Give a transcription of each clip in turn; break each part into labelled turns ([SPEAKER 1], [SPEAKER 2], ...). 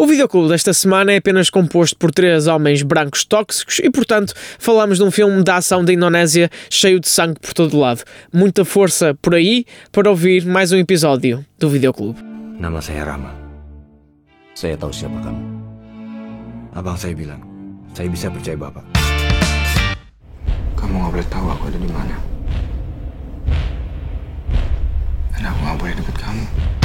[SPEAKER 1] O videoclube desta semana é apenas composto por três homens brancos tóxicos e, portanto, falamos de um filme da ação da Indonésia cheio de sangue por todo lado. Muita força por aí para ouvir mais um episódio do videoclube.
[SPEAKER 2] Nama saya Rama. Saya tahu siapa kamu. Abang saya bilang, saya bisa percaya Bapak. Kamu nggak boleh tahu aku ada di mana. Dan aku nggak boleh deket kamu.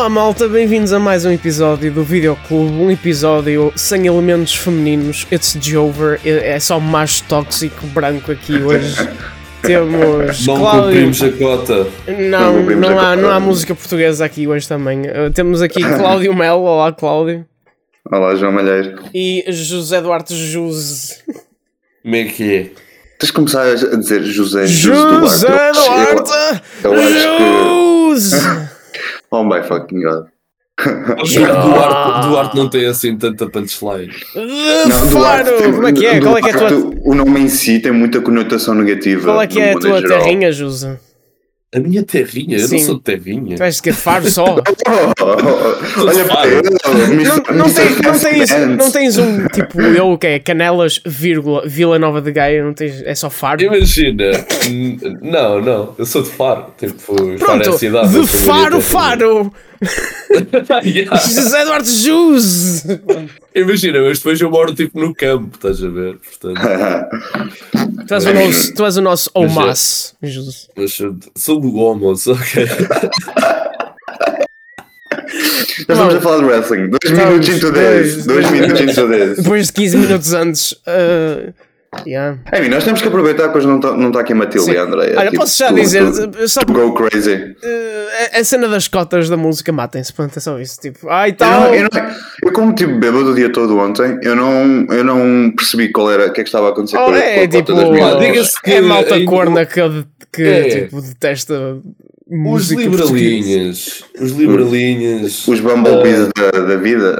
[SPEAKER 1] Olá malta, bem-vindos a mais um episódio do Videoclube, um episódio sem elementos femininos, it's Jover, é é só macho tóxico branco aqui hoje. Temos
[SPEAKER 3] Não
[SPEAKER 1] Cláudio.
[SPEAKER 3] cumprimos a cota.
[SPEAKER 1] Não, não
[SPEAKER 4] a
[SPEAKER 1] há, não há
[SPEAKER 4] cota.
[SPEAKER 1] música portuguesa aqui hoje também. Uh, temos aqui Cláudio Melo, olá Cláudio,
[SPEAKER 4] Olá, João Malheiro.
[SPEAKER 1] e José Duarte Juse.
[SPEAKER 3] Como é que é?
[SPEAKER 4] Tens de começar a dizer José
[SPEAKER 1] José
[SPEAKER 4] Duarte. Eu-
[SPEAKER 1] Duarte
[SPEAKER 4] eu acho
[SPEAKER 1] Juse!
[SPEAKER 4] Oh my fucking god.
[SPEAKER 3] Acho que Duarte, Duarte não tem assim tanta punchline.
[SPEAKER 1] De
[SPEAKER 4] Duarte
[SPEAKER 1] Faro!
[SPEAKER 4] tem-
[SPEAKER 1] Como é que é? Qual é que é a tua,
[SPEAKER 4] Duarte, O nome em si tem muita conotação negativa.
[SPEAKER 1] qual é, que é a tua
[SPEAKER 4] geral.
[SPEAKER 1] terrinha, Juse?
[SPEAKER 3] A minha terrinha? Eu
[SPEAKER 1] Sim.
[SPEAKER 3] não sou de terrinha.
[SPEAKER 1] Tu vais que Faro só?
[SPEAKER 4] Oh, Olha para
[SPEAKER 1] Não, tens, não, tens,
[SPEAKER 4] Fast
[SPEAKER 1] não tens um tipo eu que é Canelas, vírgula, Vila Nova de Gaia, não tens, é só Faro.
[SPEAKER 3] Imagina. não, não. Eu sou de Faro. Tipo, Faro é
[SPEAKER 1] Pronto,
[SPEAKER 3] a cidade.
[SPEAKER 1] de Faro. Faro!
[SPEAKER 3] Yeah.
[SPEAKER 1] José Eduardo Jus!
[SPEAKER 3] Imagina, mas depois eu moro tipo no campo, estás a ver? Portanto,
[SPEAKER 1] Tu és o nosso, tu és o nosso
[SPEAKER 3] Mas
[SPEAKER 1] Omas, Jus.
[SPEAKER 3] mas sou o homo, ok?
[SPEAKER 4] Nós estamos a falar de wrestling. Dois
[SPEAKER 1] Estamos,
[SPEAKER 4] minutos into
[SPEAKER 1] dois,
[SPEAKER 4] this. Dois
[SPEAKER 1] dois
[SPEAKER 4] minutos into this.
[SPEAKER 1] Depois de 15 minutos antes. uh, yeah.
[SPEAKER 4] Ei, nós temos que aproveitar que hoje não está não tá aqui a Matilde
[SPEAKER 1] Sim.
[SPEAKER 4] e a Andréia.
[SPEAKER 1] Olha,
[SPEAKER 4] Tipo,
[SPEAKER 1] posso já
[SPEAKER 4] tu-
[SPEAKER 1] dizer,
[SPEAKER 4] tu-
[SPEAKER 1] só
[SPEAKER 4] tu Go crazy.
[SPEAKER 1] uh, a- cena das cotas da música matem-se, pronto, é só isso. Tipo, ai
[SPEAKER 4] Eu,
[SPEAKER 1] tal.
[SPEAKER 4] não, eu, não, eu como tive bêbado o dia todo ontem, eu não, eu não percebi qual era, o que é que estava a acontecer
[SPEAKER 1] Oh,
[SPEAKER 4] com,
[SPEAKER 1] é
[SPEAKER 4] com a
[SPEAKER 1] tipo,
[SPEAKER 4] cota das minhas
[SPEAKER 3] diga-se que
[SPEAKER 1] é malta
[SPEAKER 3] ainda-
[SPEAKER 1] corna que, que
[SPEAKER 3] É.
[SPEAKER 1] tipo, detesta
[SPEAKER 3] Os liberalinhas. Os liberalinhas.
[SPEAKER 4] Os bumblebees da, da vida.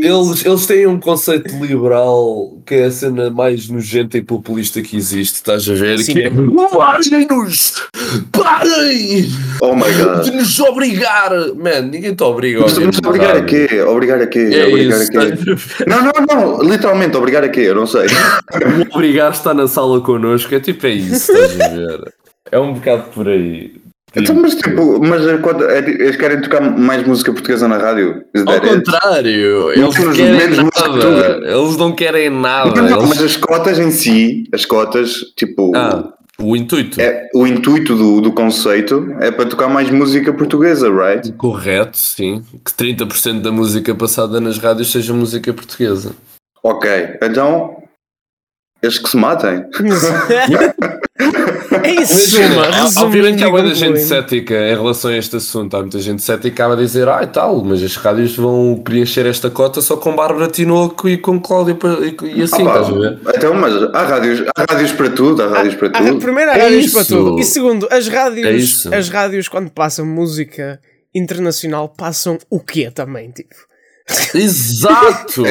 [SPEAKER 3] Eles, eles têm um conceito liberal que é a cena mais nojenta e populista que existe, estás a ver?
[SPEAKER 1] Sim.
[SPEAKER 3] Que é parem-nos! Parem!
[SPEAKER 4] Oh my
[SPEAKER 3] De
[SPEAKER 4] god.
[SPEAKER 3] nos obrigar! Man, ninguém te obriga
[SPEAKER 4] Mas, mas obrigar a quê? Obrigar a quê?
[SPEAKER 3] É
[SPEAKER 4] obrigar
[SPEAKER 3] isso,
[SPEAKER 4] a quê?
[SPEAKER 3] ver?
[SPEAKER 4] Não, não, não. Literalmente, obrigar a quê? Eu não sei.
[SPEAKER 3] O obrigar está na sala connosco, é tipo, é isso, estás a ver? É um bocado por aí.
[SPEAKER 4] Então, mas tipo, mas eh, quando, é, eles querem tocar mais música portuguesa na rádio?
[SPEAKER 3] Ao contrário, eles
[SPEAKER 4] temos
[SPEAKER 3] querem
[SPEAKER 4] menos música que
[SPEAKER 3] nada. Eles não querem nada.
[SPEAKER 4] Não, não,
[SPEAKER 3] Eles-
[SPEAKER 4] mas as cotas em si, as cotas, tipo,
[SPEAKER 3] Ah, o intuito.
[SPEAKER 4] é, o intuito do, do conceito é para tocar mais música portuguesa, right?
[SPEAKER 3] Correto, sim. Que 30% da música passada nas rádios seja música portuguesa.
[SPEAKER 4] Ok, então eles que se matem.
[SPEAKER 1] é isso,
[SPEAKER 3] Imagina,
[SPEAKER 1] mano.
[SPEAKER 3] há-
[SPEAKER 1] resumindo
[SPEAKER 3] obviamente que há muita gente cética em relação a este assunto. Há muita gente cética que acaba a dizer, ah, e tal, mas as rádios vão preencher esta cota só com Bárbara Tinoco e com Cláudio e, e assim,
[SPEAKER 4] Ah,
[SPEAKER 3] estás a ver?
[SPEAKER 4] então, mas há rádios, há rádios para tudo, há rádios para
[SPEAKER 1] Ah,
[SPEAKER 4] tudo.
[SPEAKER 1] primeiro, há
[SPEAKER 3] É
[SPEAKER 1] rádios para
[SPEAKER 3] isso.
[SPEAKER 1] tudo. E segundo, as
[SPEAKER 3] É
[SPEAKER 1] rádios,
[SPEAKER 3] isso.
[SPEAKER 1] as rádios quando passam música internacional passam o quê também? Tipo,
[SPEAKER 3] Exato!
[SPEAKER 4] São,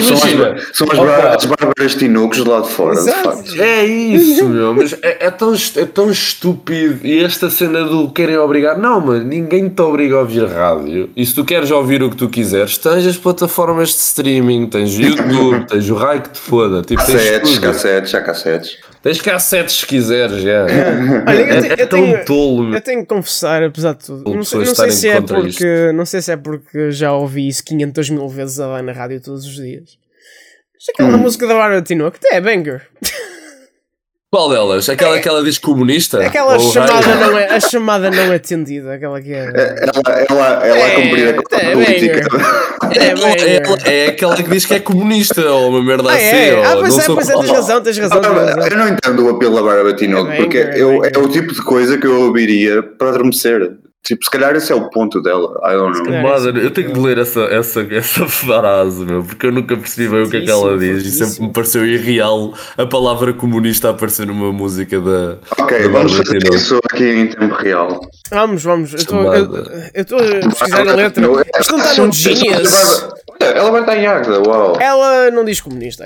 [SPEAKER 4] são
[SPEAKER 3] Imagina,
[SPEAKER 4] as, são as, bár- as bárbaras tinocos de lá de fora, de
[SPEAKER 1] Exato.
[SPEAKER 4] facto.
[SPEAKER 3] É isso, meu, mas é, é tão, é tão estúpido. E esta cena do querem obrigar, não, mano, ninguém te obriga a ouvir rádio. E se tu queres ouvir o que tu quiseres, tens as plataformas de streaming, tens YouTube, tens o raio que te foda. Tipo,
[SPEAKER 4] Cassetes, cassetes, há cassetes.
[SPEAKER 3] Tens cassetes se quiseres, já.
[SPEAKER 1] Olha, eu,
[SPEAKER 3] É,
[SPEAKER 1] te-
[SPEAKER 3] é
[SPEAKER 1] eu
[SPEAKER 3] tão
[SPEAKER 1] tenho,
[SPEAKER 3] tolo,
[SPEAKER 1] eu tenho que confessar, apesar de tudo, não sei, não sei se é porque não sei se é porque já ouvi isso 500 mil vezes a dar na rádio todos os dias. Mas aquela
[SPEAKER 4] Hum.
[SPEAKER 1] música da Bárbara Tinoco até é banger.
[SPEAKER 3] Qual delas? Aquela que ela diz comunista?
[SPEAKER 1] Aquela chamada
[SPEAKER 3] raio?
[SPEAKER 1] não é, a chamada não atendida, aquela que é.
[SPEAKER 4] Ela, ela, ela
[SPEAKER 1] É,
[SPEAKER 4] a cumprir a
[SPEAKER 1] é
[SPEAKER 4] política.
[SPEAKER 1] É,
[SPEAKER 3] Ela-
[SPEAKER 1] banger.
[SPEAKER 3] ela- é aquela que diz que é comunista ou uma merda
[SPEAKER 1] Ah,
[SPEAKER 3] assim.
[SPEAKER 1] é?
[SPEAKER 3] ou
[SPEAKER 1] Ah, pois
[SPEAKER 3] não
[SPEAKER 1] é,
[SPEAKER 3] sou
[SPEAKER 1] pois é, tens razão, tens razão. tens
[SPEAKER 4] Ah,
[SPEAKER 1] razão.
[SPEAKER 4] Eu não entendo o apelo da Bárbara Tinoco,
[SPEAKER 1] É
[SPEAKER 4] porque eu,
[SPEAKER 1] é
[SPEAKER 4] é o tipo de coisa que eu ouviria para adormecer. Tipo, se calhar esse é o ponto dela. I don't know.
[SPEAKER 3] Mother, eu tenho que ler essa, essa, essa frase, meu, porque eu nunca percebi bem o que é que ela diz e sempre me pareceu irreal a palavra comunista a aparecer numa música da.
[SPEAKER 4] Ok,
[SPEAKER 3] da
[SPEAKER 4] vamos fazer isso aqui em tempo real.
[SPEAKER 1] Vamos, vamos. Eu estou- a pesquisar a letra. Isto não está no Genius.
[SPEAKER 4] Ela vai estar em Agda, uau.
[SPEAKER 1] Ela não diz comunista.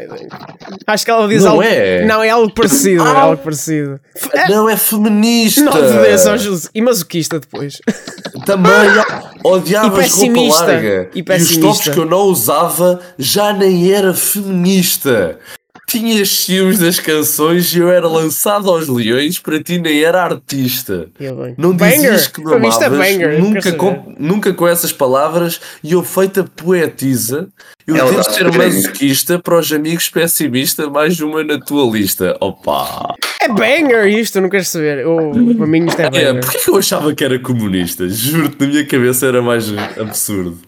[SPEAKER 1] Acho que ela diz
[SPEAKER 3] Não
[SPEAKER 1] algo.
[SPEAKER 3] é?
[SPEAKER 1] Não, é algo parecido. É
[SPEAKER 3] Ah.
[SPEAKER 1] algo parecido.
[SPEAKER 3] Não, é feminista!
[SPEAKER 1] Não obedeça ao Jesus. E masoquista depois.
[SPEAKER 3] Também odiava
[SPEAKER 1] E
[SPEAKER 3] roupa
[SPEAKER 1] pessimista.
[SPEAKER 3] larga.
[SPEAKER 1] E
[SPEAKER 3] E, os
[SPEAKER 1] pessimista.
[SPEAKER 3] tops que eu não usava já nem era feminista. Tinha ciúmes das canções e eu era lançado aos leões, para ti nem era artista.
[SPEAKER 1] Eu bem.
[SPEAKER 3] Não
[SPEAKER 1] Banger.
[SPEAKER 3] dizias que me
[SPEAKER 1] Para mim isto é
[SPEAKER 3] amavas,
[SPEAKER 1] banger,
[SPEAKER 3] nunca, com, nunca com essas palavras, e eu feita poetisa, eu
[SPEAKER 4] Ela
[SPEAKER 3] devo
[SPEAKER 4] tá
[SPEAKER 3] ser masoquista para os amigos pessimista, mais uma na tua lista. Opa!
[SPEAKER 1] É banger isto, eu não quero saber. Eu, para mim isto é
[SPEAKER 3] É,
[SPEAKER 1] banger.
[SPEAKER 3] porquê que eu achava que era comunista? Juro-te, na minha cabeça era mais absurdo.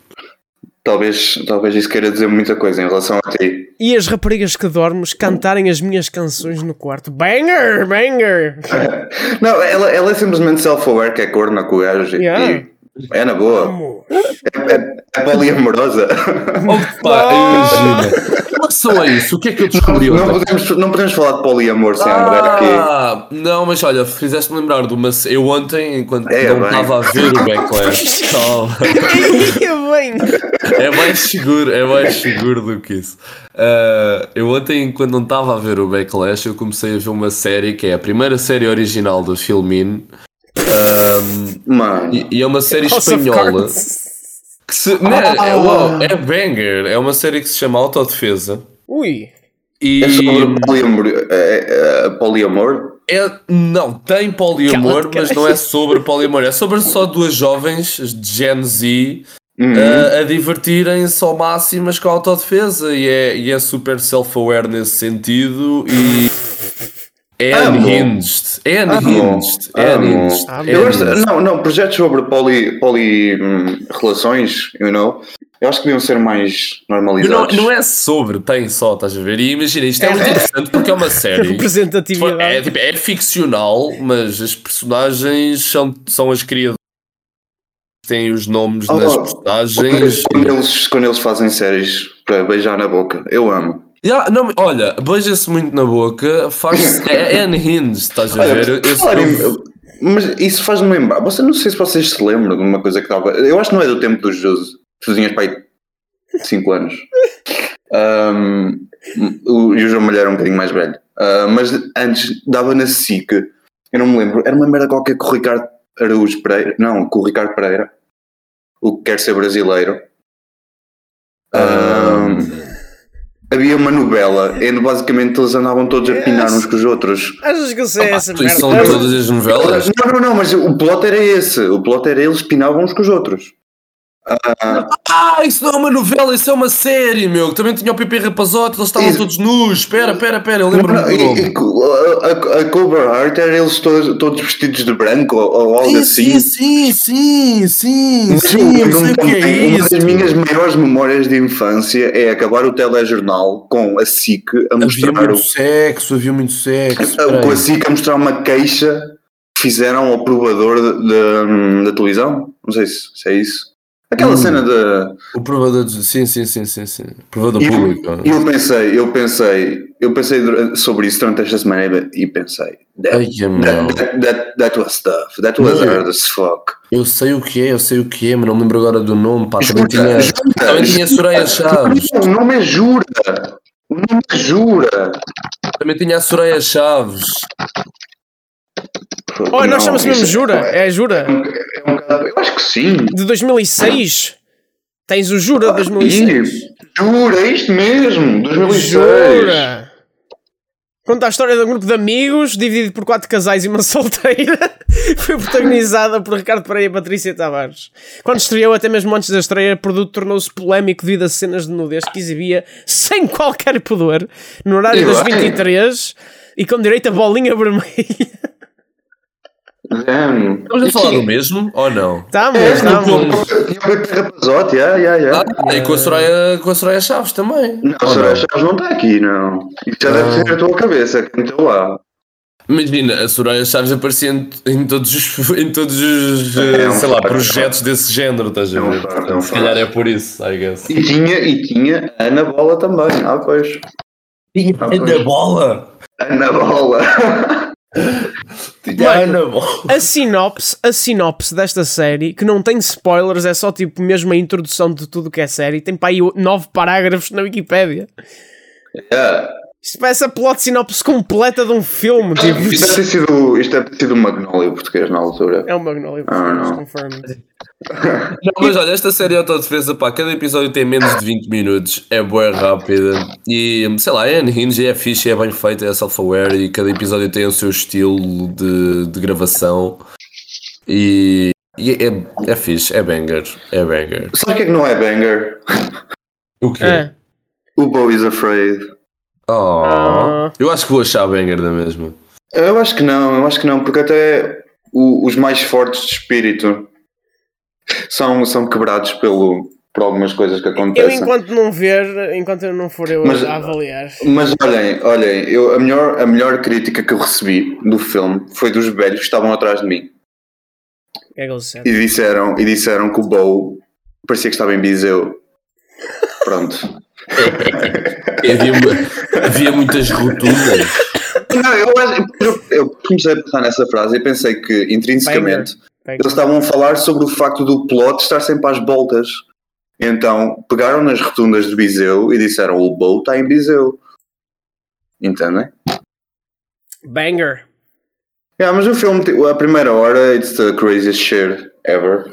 [SPEAKER 4] Talvez, talvez isso queira dizer muita coisa em relação a ti.
[SPEAKER 1] E as raparigas que dormes cantarem as minhas canções no quarto. Banger, banger.
[SPEAKER 4] Não, ela, ela é simplesmente self-aware que é corna com o gajo. e-
[SPEAKER 1] Yeah.
[SPEAKER 4] e é na boa. É, é, é poliamorosa.
[SPEAKER 3] Opa, imagina. Relação a isso, o que é que eu descobri
[SPEAKER 4] Não
[SPEAKER 3] ontem?
[SPEAKER 4] podemos, não podemos falar de poliamor sem André aqui.
[SPEAKER 3] Ah, não, mas olha, fizeste-me lembrar de uma. Eu ontem, enquanto
[SPEAKER 4] É,
[SPEAKER 3] não estava a ver o backlash,
[SPEAKER 1] bem.
[SPEAKER 3] é mais seguro, é mais seguro do que isso. Ah, eu ontem, enquanto não estava a ver o Backlash, eu comecei a ver uma série que é a primeira série original do Filmin
[SPEAKER 4] Mano,
[SPEAKER 3] e, e é uma série espanhola. Que se, não, é, uau, é banger, é uma série que se chama Autodefesa
[SPEAKER 1] Ui.
[SPEAKER 3] e
[SPEAKER 4] é sobre poliamor. É, é, poliamor?
[SPEAKER 3] é, não, tem poliamor,
[SPEAKER 1] Cala-te,
[SPEAKER 3] mas não é sobre poliamor, é sobre só duas jovens de Gen Z
[SPEAKER 4] Uhum.
[SPEAKER 3] a, a divertirem-se ao máximo mas com a autodefesa e é, e é super self-aware nesse sentido e é. unhinged. É unhinged. É
[SPEAKER 4] Amo.
[SPEAKER 3] unhinged. É
[SPEAKER 4] Eu gosto,
[SPEAKER 3] unhinged.
[SPEAKER 4] não, não, projetos sobre poli, poli hum, relações, you know, eu acho que deviam ser mais
[SPEAKER 3] Não,
[SPEAKER 4] normalizados.
[SPEAKER 3] não é sobre, tem só, estás a ver? E imagina, isto é muito interessante porque é uma série. É,
[SPEAKER 1] Representatividade.
[SPEAKER 3] tipo, é ficcional, mas as personagens são, são as criadoras. Têm os nomes
[SPEAKER 4] Oh,
[SPEAKER 3] nas
[SPEAKER 4] oh,
[SPEAKER 3] personagens.
[SPEAKER 4] Quando eles, quando eles fazem séries para beijar na boca, eu amo.
[SPEAKER 3] Yeah, não, olha, beija-se muito na boca, faz é, é unhinged, estás a
[SPEAKER 4] Olha,
[SPEAKER 3] ver? Eu-
[SPEAKER 4] por
[SPEAKER 3] eu-
[SPEAKER 4] mas isso faz-me lembrar. Você não sei se vocês se lembram de uma coisa que estava. Eu acho que não é do tempo dos Jose. Tu tinhas pai 5 anos. Um, o, e o João Malheiro era um bocadinho mais velho. Ah, mas antes dava na SIC. Eu não me lembro. Era uma merda qualquer com o Ricardo Araújo Pereira. Não, com o Ricardo Pereira. O que quer ser brasileiro. Um, havia uma novela onde basicamente eles andavam todos a pinar uns com os outros.
[SPEAKER 1] Achas que eu sei essa
[SPEAKER 3] Isso
[SPEAKER 1] merda?
[SPEAKER 3] são todas as novelas?
[SPEAKER 4] Não, não, não, mas o plot era esse. O plot era eles pinavam uns com os outros.
[SPEAKER 3] Ah, isso não é uma novela, isso é uma série, meu. Também tinha o Pepe Rapazote, eles estavam
[SPEAKER 4] Isso.
[SPEAKER 3] todos nus. Espera, espera, espera, eu lembro-me
[SPEAKER 4] não,
[SPEAKER 3] do nome.
[SPEAKER 4] a, a, a Cobra Heart era eles todos, todos vestidos de branco ou, algo assim.
[SPEAKER 3] Sim, sim, sim, sim, sim,
[SPEAKER 4] não-
[SPEAKER 3] sei o que é
[SPEAKER 4] uma
[SPEAKER 3] isso.
[SPEAKER 4] das minhas maiores memórias de infância é acabar o telejornal com a SIC a
[SPEAKER 3] Havia
[SPEAKER 4] mostrar
[SPEAKER 3] muito
[SPEAKER 4] o,
[SPEAKER 3] sexo, havia muito sexo.
[SPEAKER 4] com a. SIC a mostrar uma queixa que fizeram ao provador da televisão. Não sei se, se é isso. Aquela
[SPEAKER 3] Hum.
[SPEAKER 4] cena de.
[SPEAKER 3] O provador, de- sim, sim, sim, sim, sim. Provador
[SPEAKER 4] eu,
[SPEAKER 3] público.
[SPEAKER 4] e eu pensei, eu pensei, eu pensei sobre isso durante esta semana e pensei, that,
[SPEAKER 3] Ai,
[SPEAKER 4] that, that, that, that was tough, that was
[SPEAKER 3] Não.
[SPEAKER 4] hard as fuck.
[SPEAKER 3] Eu sei o que é, eu sei o que é, mas não me lembro agora do nome. Pá, também tinha,
[SPEAKER 4] jura,
[SPEAKER 3] também tinha Soraya Chaves.
[SPEAKER 4] O nome é Jura. O nome é Jura.
[SPEAKER 3] Também tinha a Soraya Chaves.
[SPEAKER 1] Oh, nós chama-se mesmo
[SPEAKER 4] isso
[SPEAKER 1] Jura. É Jura.
[SPEAKER 4] é um bocado- Eu acho que sim.
[SPEAKER 1] De 2006. Tens o Jura de 2006.
[SPEAKER 4] Ih, Jura, é isto mesmo. 2006.
[SPEAKER 1] Jura. Conta a história de um grupo de amigos dividido por quatro casais e uma solteira. Foi protagonizada por Ricardo Pereira e Patrícia Tavares. Quando estreou, até mesmo antes da estreia, o produto tornou-se polémico devido a cenas de nudez que exibia sem qualquer pudor no horário das
[SPEAKER 4] bem.
[SPEAKER 1] 23 e com direito a bolinha vermelha.
[SPEAKER 3] Estamos a falar do mesmo ou não?
[SPEAKER 1] Estamos,
[SPEAKER 4] É,
[SPEAKER 1] estamos.
[SPEAKER 4] E o Rapazote, yeah, yeah, yeah.
[SPEAKER 3] Ah, e com a Soraya, com a Soraya Chaves também.
[SPEAKER 4] Não,
[SPEAKER 3] Ou
[SPEAKER 4] Soraya Chaves não está aqui, não. Isso já deve
[SPEAKER 3] Ah.
[SPEAKER 4] ser a tua cabeça, que meteu lá.
[SPEAKER 3] Imagina, a Soraya Chaves aparecia em, em todos os, em todos os
[SPEAKER 4] É
[SPEAKER 3] eh,
[SPEAKER 4] um
[SPEAKER 3] sei lá, projetos desse género, estás a
[SPEAKER 4] É um
[SPEAKER 3] ver?
[SPEAKER 4] é um
[SPEAKER 3] se calhar é por isso, I guess.
[SPEAKER 4] E tinha, e tinha a Ana Bola também. Ah, pois. Ah, pois.
[SPEAKER 3] Ana Bola!
[SPEAKER 4] Ana Bola.
[SPEAKER 3] Bola!
[SPEAKER 1] A sinopse, a sinopse desta série, que não tem spoilers, é só tipo mesmo a introdução de tudo que é série, tem para aí nove parágrafos na Wikipédia.
[SPEAKER 4] É.
[SPEAKER 1] Isto parece a plot sinopse completa de um filme. Tipo,
[SPEAKER 4] Isto deve ter sido, isto deve ter sido um Magnolia português na altura.
[SPEAKER 1] é um Magnolia,
[SPEAKER 4] Ah, não.
[SPEAKER 1] confirmed.
[SPEAKER 3] Não, mas olha, esta série de autodefesa, pá, cada episódio tem menos de 20 minutos, é boa rápida e sei lá, é unhinged, é fixe, é bem feita, é self-aware e cada episódio tem o seu estilo de, de gravação e, e é, é fixe, é banger, é banger.
[SPEAKER 4] Sabe o que é que não é banger?
[SPEAKER 3] O quê?
[SPEAKER 1] É.
[SPEAKER 4] O Bo is Afraid.
[SPEAKER 3] Oh,
[SPEAKER 1] Ah.
[SPEAKER 3] eu acho que vou achar banger da mesma.
[SPEAKER 4] Eu acho que não, eu acho que não, porque até o- os mais fortes de espírito são, são quebrados pelo, por algumas coisas que
[SPEAKER 1] Eu
[SPEAKER 4] acontecem.
[SPEAKER 1] enquanto não ver, enquanto eu não for eu
[SPEAKER 4] Mas-
[SPEAKER 1] a avaliar.
[SPEAKER 4] Mas olhem, olhem, eu, a, melhor, a melhor crítica que eu recebi do filme foi dos velhos que estavam atrás de mim
[SPEAKER 1] é
[SPEAKER 4] e disseram, e disseram que o Bo parecia que estava em Viseu. Pronto.
[SPEAKER 3] Havia, havia muitas rotundas.
[SPEAKER 4] Não, eu, eu, eu comecei a pensar nessa frase e pensei que intrinsecamente eles estavam a falar sobre o facto do plot estar sempre às voltas. Então pegaram nas rotundas de Viseu e disseram o Bo está em Viseu. Entendem?
[SPEAKER 1] Banger.
[SPEAKER 4] Yeah, mas o filme, tipo, a primeira hora, it's the craziest shit ever.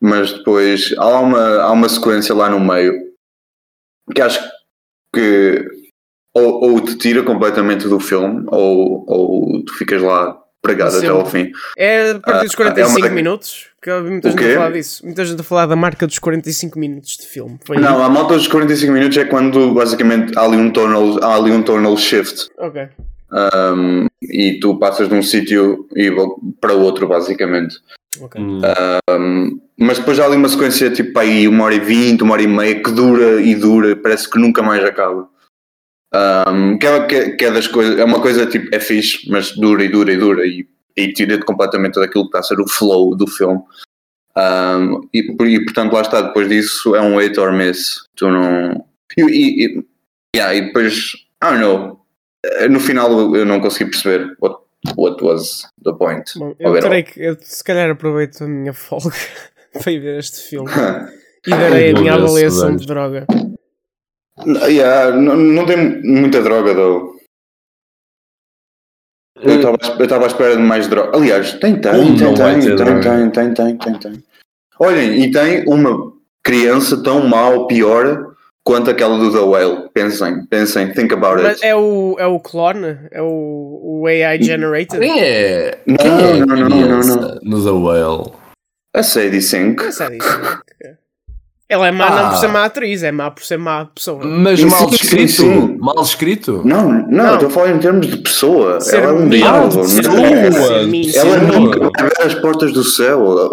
[SPEAKER 4] Mas depois há uma, há uma sequência lá no meio que acho que ou, ou te tira completamente do filme ou, ou tu ficas lá pregado até ao fim.
[SPEAKER 1] É a partir dos
[SPEAKER 4] Ah, é
[SPEAKER 1] 45
[SPEAKER 4] uma-
[SPEAKER 1] minutos. Que eu vi muita
[SPEAKER 4] O
[SPEAKER 1] gente a falar disso. Muita gente a falar da marca dos 45 minutos de filme. Foi
[SPEAKER 4] Não, a malta dos 45 minutos é quando basicamente há ali um tonal, há ali um tonal shift.
[SPEAKER 1] Ok.
[SPEAKER 4] um, e tu passas de um sítio para outro, basicamente.
[SPEAKER 1] Ok.
[SPEAKER 3] Hum.
[SPEAKER 4] Um, mas depois há ali uma sequência tipo aí uma hora e vinte, uma hora e meia que dura e dura, parece que nunca mais acaba. Um, que, é, que é- que é das coisas, é uma coisa tipo, é fixe, mas dura e dura e dura e, e tira-te completamente daquilo que está a ser o flow do filme. Um, e, e portanto lá está, depois disso é um hate or miss. Tu não. E, e, e- yeah, e depois, I don't know. No final eu- eu não consegui perceber what, what was the point.
[SPEAKER 1] Bom, eu terei que. Eu, se calhar aproveito a minha folga para ir ver este filme. E darei a minha
[SPEAKER 3] ver,
[SPEAKER 1] avaliação de droga.
[SPEAKER 4] Yeah, não, não tem muita droga, though. Eu estava estava à espera de mais droga. Aliás, tem, tem,
[SPEAKER 3] Como
[SPEAKER 4] tem, tem, tem,
[SPEAKER 3] droga?
[SPEAKER 4] tem, tem, tem, tem, tem. Olhem, e tem uma criança tão ou pior quanto aquela do The Whale. Pensem, pensem, think about
[SPEAKER 1] Mas
[SPEAKER 4] it.
[SPEAKER 1] é o, é o clone? É o, o AI generated?
[SPEAKER 3] Quem é?
[SPEAKER 4] Não,
[SPEAKER 3] quem é a
[SPEAKER 4] não, não, não,
[SPEAKER 3] criança
[SPEAKER 4] não.
[SPEAKER 3] No The Whale.
[SPEAKER 4] A Sadie Sink.
[SPEAKER 1] Não sei disso. Ela é má não por
[SPEAKER 3] Ah.
[SPEAKER 1] ser má atriz, é má por ser má pessoa.
[SPEAKER 3] Mas
[SPEAKER 4] Sim,
[SPEAKER 3] mal escrito.
[SPEAKER 4] sim.
[SPEAKER 3] Mal escrito.
[SPEAKER 4] Não, não,
[SPEAKER 1] Não.
[SPEAKER 4] estou a falar em termos de pessoa.
[SPEAKER 1] Ser
[SPEAKER 4] Ela é um diabo. não é? Ela nunca vai ver as portas do céu.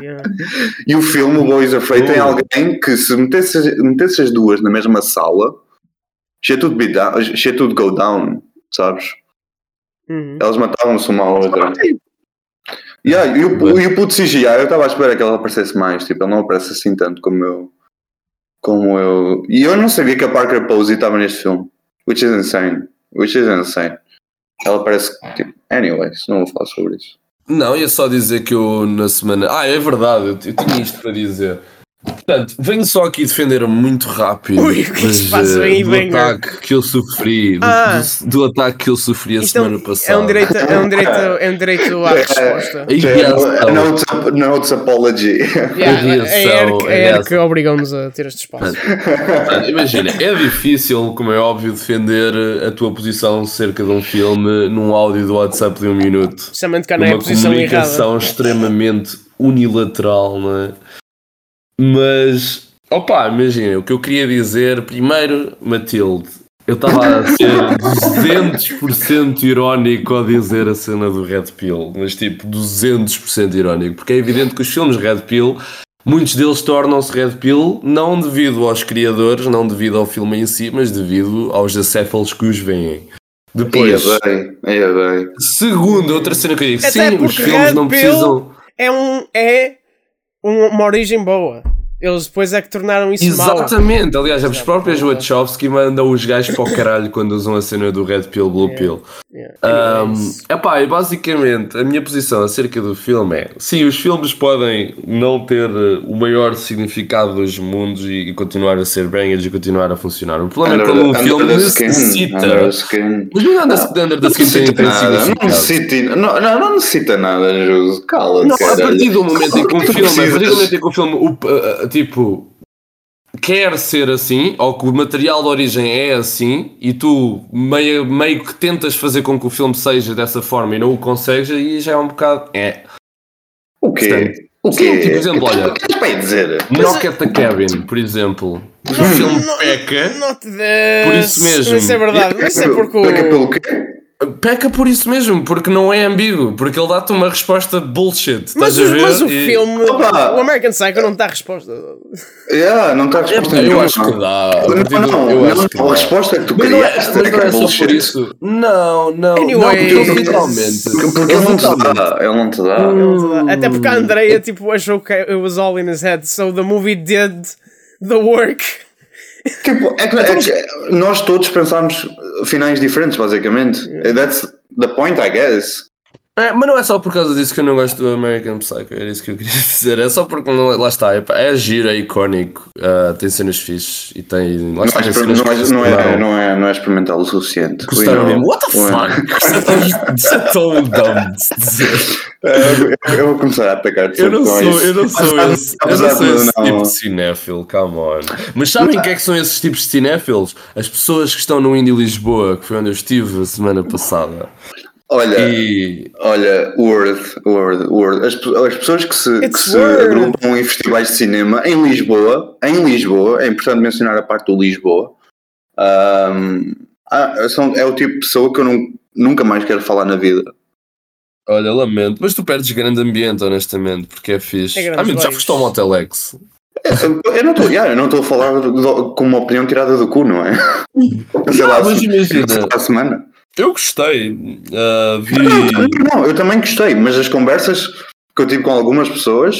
[SPEAKER 1] Yeah.
[SPEAKER 4] E o filme, o Boys Afraid, tem alguém que se metesse, metesse as duas na mesma sala, shit would, be down, shit would go down, sabes?
[SPEAKER 1] Uhum.
[SPEAKER 4] Elas matavam-se uma à outra. Yeah, e, o, e o puto CGI, eu estava à espera que ela aparecesse mais, tipo, ele não aparece assim tanto como eu. Como eu. E eu não sabia que a Parker Posey estava neste filme. Which is insane. Which is insane. Ela parece. Tipo, anyways, não vou falar sobre isso.
[SPEAKER 3] Não, ia só dizer que eu na semana. Ah, é verdade, eu, eu tinha isto para dizer. Portanto, venho só aqui defender muito rápido
[SPEAKER 1] Ui, o que é que se
[SPEAKER 3] mas,
[SPEAKER 1] passa
[SPEAKER 3] eh,
[SPEAKER 1] aí,
[SPEAKER 3] do
[SPEAKER 1] Wenger?
[SPEAKER 3] ataque que eu sofri, do-
[SPEAKER 1] Ah.
[SPEAKER 3] do, do ataque que eu sofri a
[SPEAKER 1] Isto é
[SPEAKER 3] semana
[SPEAKER 1] um,
[SPEAKER 3] passada.
[SPEAKER 1] é um direito, é um direito, é um direito à resposta.
[SPEAKER 3] A
[SPEAKER 4] É,
[SPEAKER 3] reação.
[SPEAKER 4] notes, apology.
[SPEAKER 1] Yeah, a
[SPEAKER 3] reação,
[SPEAKER 1] ERC,
[SPEAKER 3] a
[SPEAKER 1] a ERC
[SPEAKER 3] reação.
[SPEAKER 1] obrigou-nos a ter este espaço.
[SPEAKER 3] Portanto, Imagina, é difícil, como é óbvio, defender a tua posição cerca de um filme num áudio do WhatsApp de um minuto.
[SPEAKER 1] Especialmente cá não é a
[SPEAKER 3] uma
[SPEAKER 1] posição errada.
[SPEAKER 3] comunicação extremamente unilateral, não é? Mas, opa, imagina, o que eu queria dizer, primeiro, Matilde, eu estava a ser 200% irónico ao dizer a cena do Red Pill, mas tipo 200% irónico, porque é evidente que os filmes Red Pill, muitos deles tornam-se Red Pill não devido aos criadores, não devido ao filme em si, mas devido aos acéfalos que os veem. Depois,
[SPEAKER 4] Ia bem, ia bem.
[SPEAKER 3] segundo, outra cena que eu digo,
[SPEAKER 1] Até
[SPEAKER 3] sim, os filmes
[SPEAKER 1] Red
[SPEAKER 3] não
[SPEAKER 1] Pill-
[SPEAKER 3] precisam.
[SPEAKER 1] É, um, é um- uma origem boa. Eles depois é que tornaram isso.
[SPEAKER 3] Exatamente, aliás, as próprias Wachowski mandam os gajos para o caralho quando usam a cena do Red Pill, Blue Pill.
[SPEAKER 1] Yeah.
[SPEAKER 3] Um,
[SPEAKER 1] Anyways.
[SPEAKER 3] epá, e basicamente a minha posição acerca do filme é: sim, os filmes podem não ter eh, o maior significado dos mundos e, e continuar a ser bangers e continuar a funcionar. O problema é
[SPEAKER 4] Under
[SPEAKER 3] quando um
[SPEAKER 4] the-
[SPEAKER 3] filme
[SPEAKER 4] under the skin,
[SPEAKER 3] necessita.
[SPEAKER 4] under the skin.
[SPEAKER 3] Mas não anda under, under the
[SPEAKER 4] Não
[SPEAKER 3] skin tem,
[SPEAKER 4] necessita
[SPEAKER 3] tem
[SPEAKER 4] nada, não necessita, não, não, não necessita nada, Jus. Cala,
[SPEAKER 3] Não, a partir do momento em que um
[SPEAKER 4] Tu
[SPEAKER 3] filme, a partir do momento em que o filme, o, uh, tipo, quer ser assim, ou que o material de origem é assim, e tu meio, meio que tentas fazer com que o filme seja dessa forma e não o consegues, aí já é um bocado. É.
[SPEAKER 4] O quê?
[SPEAKER 3] Portanto,
[SPEAKER 4] O
[SPEAKER 3] sim,
[SPEAKER 4] quê?
[SPEAKER 3] tipo, por exemplo, olha-
[SPEAKER 4] O que estás para dizer?
[SPEAKER 3] Knock at the Cabin, por exemplo. O filme peca.
[SPEAKER 1] Not.
[SPEAKER 3] Por isso mesmo.
[SPEAKER 1] Isso é verdade. Isso é porque o.
[SPEAKER 4] Peca pelo quê?
[SPEAKER 3] Peca por isso mesmo, porque não é ambíguo, porque ele dá-te uma resposta bullshit.
[SPEAKER 1] Mas,
[SPEAKER 3] estás a
[SPEAKER 1] o-
[SPEAKER 3] ver?
[SPEAKER 1] mas o
[SPEAKER 3] E-
[SPEAKER 1] filme,
[SPEAKER 4] Opa!
[SPEAKER 1] o American Psycho não dá resposta.
[SPEAKER 4] Yeah, não está a resposta
[SPEAKER 3] Eu acho que dá. A
[SPEAKER 4] Não,
[SPEAKER 3] eu acho
[SPEAKER 4] a
[SPEAKER 3] dá.
[SPEAKER 4] resposta é que tu
[SPEAKER 3] é,
[SPEAKER 4] criaste
[SPEAKER 3] mas não
[SPEAKER 4] é
[SPEAKER 3] é só por isso. Não, não.
[SPEAKER 1] Anyways.
[SPEAKER 3] não, porque ele literalmente.
[SPEAKER 4] Porque, porque ele não te dá, ele não te dá.
[SPEAKER 1] Até porque a Andrea tipo, achou que it was all in his head. So the movie did the work.
[SPEAKER 4] Tipo, é que, é que nós todos pensámos finais diferentes, basicamente. That's the point, I guess.
[SPEAKER 3] É, mas não é só por causa disso que eu não gosto do American Psycho, era isso que eu queria dizer. É só porque não- lá está, é, é giro, é icónico, ah, tem cenas fixes e tem. Lá
[SPEAKER 4] Não
[SPEAKER 3] está,
[SPEAKER 4] é,
[SPEAKER 3] tem
[SPEAKER 4] não, é, não, é, não, é, não é experimental o suficiente. know.
[SPEAKER 3] mesmo. What the fuck? Isso é tão- dumb de dizer.
[SPEAKER 4] Eu vou começar a atacar
[SPEAKER 3] Eu não sou, eu não sou esse, eu não sou esse
[SPEAKER 4] não-
[SPEAKER 3] tipo de cinéfilo, come on. Mas sabem o que é que são esses tipos de cinéfilos? As pessoas que estão no Indie Lisboa, que foi onde eu estive a semana passada.
[SPEAKER 4] Olha,
[SPEAKER 3] E
[SPEAKER 4] olha, Word, Word, Word. As, as pessoas que se,
[SPEAKER 1] It's
[SPEAKER 4] que se
[SPEAKER 1] Word.
[SPEAKER 4] agrupam em festivais de cinema em Lisboa, em Lisboa, é importante mencionar a parte do Lisboa. ahm, ah, são, é o tipo de pessoa que eu não, nunca mais quero falar na vida.
[SPEAKER 3] olha, lamento, mas tu perdes grande ambiente, honestamente, porque é fixe.
[SPEAKER 1] É
[SPEAKER 3] ah, amigo, já foste ao Motelex?
[SPEAKER 4] Eu eu não estou yeah, eu não estou a falar do- com uma opinião tirada do cu, não é? Sei lá,
[SPEAKER 3] mas
[SPEAKER 4] se-
[SPEAKER 3] imagina.
[SPEAKER 4] semana.
[SPEAKER 3] Eu gostei. ah, vi.
[SPEAKER 4] Não, eu também gostei, mas as conversas que eu tive com algumas pessoas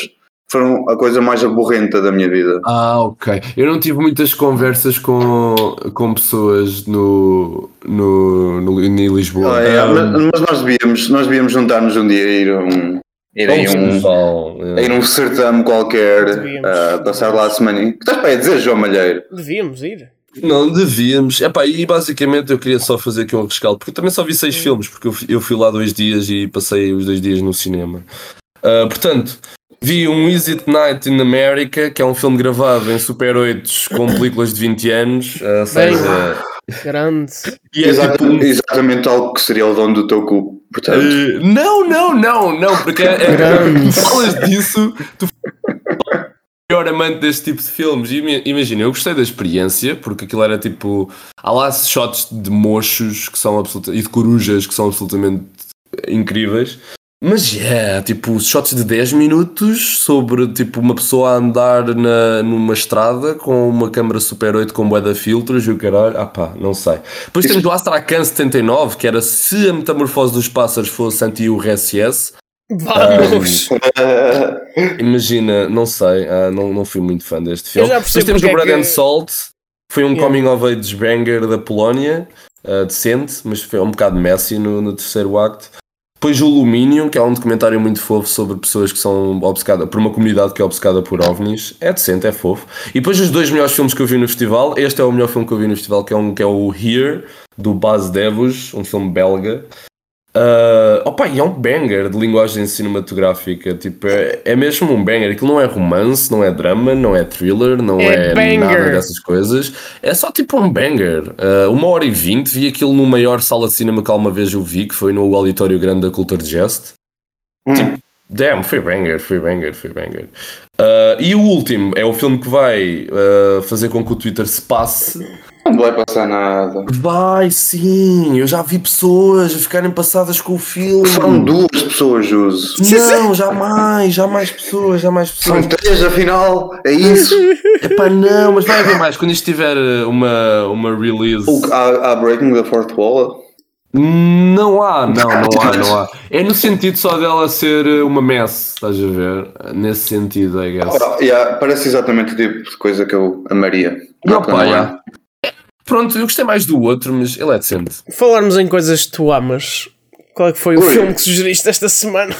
[SPEAKER 4] foram a coisa mais aborrenta da minha vida.
[SPEAKER 3] Ah, ok. Eu não tive muitas conversas com, com pessoas no, no, no, em Lisboa.
[SPEAKER 4] Ah, é,
[SPEAKER 3] Ah,
[SPEAKER 4] mas, mas nós devíamos, nós devíamos juntar-nos um dia e ir a um, ir a um,
[SPEAKER 3] é.
[SPEAKER 4] a ir um certame qualquer, ah, passar lá a semana. O que estás para aí dizer, João Malheiro?
[SPEAKER 1] Devíamos ir.
[SPEAKER 3] Não, devíamos. Epá, e basicamente eu queria só fazer aqui um rescaldo, porque eu também só vi seis filmes, porque eu, fui- eu fui lá dois dias e passei os dois dias no cinema. Ah, portanto, vi um Is It Night in America, que é um filme gravado em Super 8 com películas de 20 anos, ou seja,
[SPEAKER 1] Grande.
[SPEAKER 3] e é
[SPEAKER 4] Exata-
[SPEAKER 3] tipo
[SPEAKER 4] Exatamente algo que seria o dono do teu cu. Portanto,
[SPEAKER 3] Eh, não, não, não, não, porque é, é,
[SPEAKER 1] Grande.
[SPEAKER 3] tu falas disso, tu maior amante deste tipo de filmes. Ima- Imagina, eu gostei da experiência, porque aquilo era tipo. Há lá shots de mochos que são absoluta, e de corujas que são absolutamente incríveis. Mas é, tipo, shots de 10 minutos sobre tipo uma pessoa a andar na, numa estrada com uma câmera Super 8 com bué de filtros e o caralho. Ah pá, não sei. Depois temos o Astrakhan 79, que era se a metamorfose dos pássaros fosse anti-URSS.
[SPEAKER 1] Vamos!
[SPEAKER 4] ah,
[SPEAKER 3] Imagina, não sei, ah, não, não fui muito fã deste filme.
[SPEAKER 1] já
[SPEAKER 3] Depois temos o
[SPEAKER 1] é
[SPEAKER 3] Bread and
[SPEAKER 1] que-
[SPEAKER 3] Salt, foi um
[SPEAKER 1] Yeah.
[SPEAKER 3] coming of age banger da Polónia, ah, decente, mas foi um bocado messy no, no terceiro acto. Depois o Luminium, que é um documentário muito fofo sobre pessoas que são obcecadas, por uma comunidade que é obcecada por ovnis. É decente, é fofo. E depois os dois melhores filmes que eu vi no festival. Este é o melhor filme que eu vi no festival, que é, um, que é o Here, do Baz Devos, um filme belga. Uh, opa, e é um banger de linguagem cinematográfica. Tipo, é, é mesmo um banger. Aquilo não é romance, não é drama, não é thriller, não
[SPEAKER 1] É
[SPEAKER 3] é, nada dessas coisas. É só tipo um banger. Uh, uma hora e vinte. Vi aquilo no maior sala de cinema que alguma vez eu vi, que foi no auditório grande da Culture Jest.
[SPEAKER 4] hum.
[SPEAKER 3] Damn, foi banger, foi banger, foi banger. Uh, e o último é o filme que vai uh, fazer com que o Twitter se passe.
[SPEAKER 4] Não vai passar nada.
[SPEAKER 3] Vai sim, eu já vi pessoas a ficarem passadas com o filme.
[SPEAKER 4] São duas pessoas, Juso.
[SPEAKER 3] Não, jamais, jamais pessoas, jamais pessoas.
[SPEAKER 4] São três, afinal. É isso.
[SPEAKER 3] Epá, não, mas vai haver mais. Quando isto tiver uh, uma, uma release.
[SPEAKER 4] O, há, há Breaking the Fourth Wall.
[SPEAKER 3] Não há, não, não há, não há. É no sentido só dela ser uma mess, estás a ver? Nesse sentido, I guess.
[SPEAKER 4] Ora, yeah, parece exatamente o tipo de coisa que eu amaria.
[SPEAKER 3] Não, pá,
[SPEAKER 4] não é.
[SPEAKER 3] yeah. Pronto, eu gostei mais do outro, mas ele é decente.
[SPEAKER 1] Falarmos em coisas que tu amas. Qual é que foi o
[SPEAKER 4] Ui.
[SPEAKER 1] filme que sugeriste esta semana?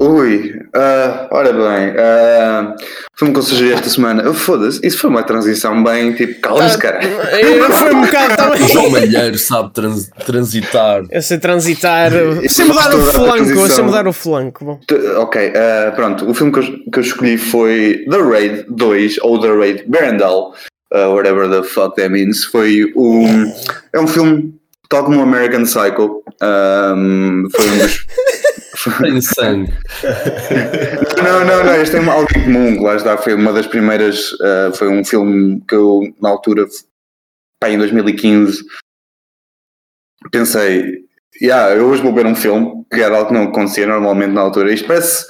[SPEAKER 4] Ui, ah, ora bem, ah, o filme que eu sugeri esta semana. Oh, Foda-se, isso foi uma transição bem tipo, calas, cara.
[SPEAKER 1] Eu foi um bocado também.
[SPEAKER 3] O João Malheiro sabe trans- transitar.
[SPEAKER 1] Eu sei transitar. Eu
[SPEAKER 4] Isso
[SPEAKER 1] sei mudar o flanco. Eu sei
[SPEAKER 4] transição.
[SPEAKER 1] mudar o flanco. Bom.
[SPEAKER 4] Ok, ah, pronto, o filme que eu, que eu escolhi foi The Raid 2 ou The Raid Berendal, ah, whatever the fuck that means. Foi um, é um filme tal como American Psycho. ahm, foi um dos.
[SPEAKER 3] Tem sangue.
[SPEAKER 4] Não, não, não, este tem algo em comum, que lá está, foi uma das primeiras, ah, foi um filme que eu, na altura, pá, em 2015, pensei, yeah, eu hoje vou ver um filme, que era algo que não acontecia normalmente na altura, isto parece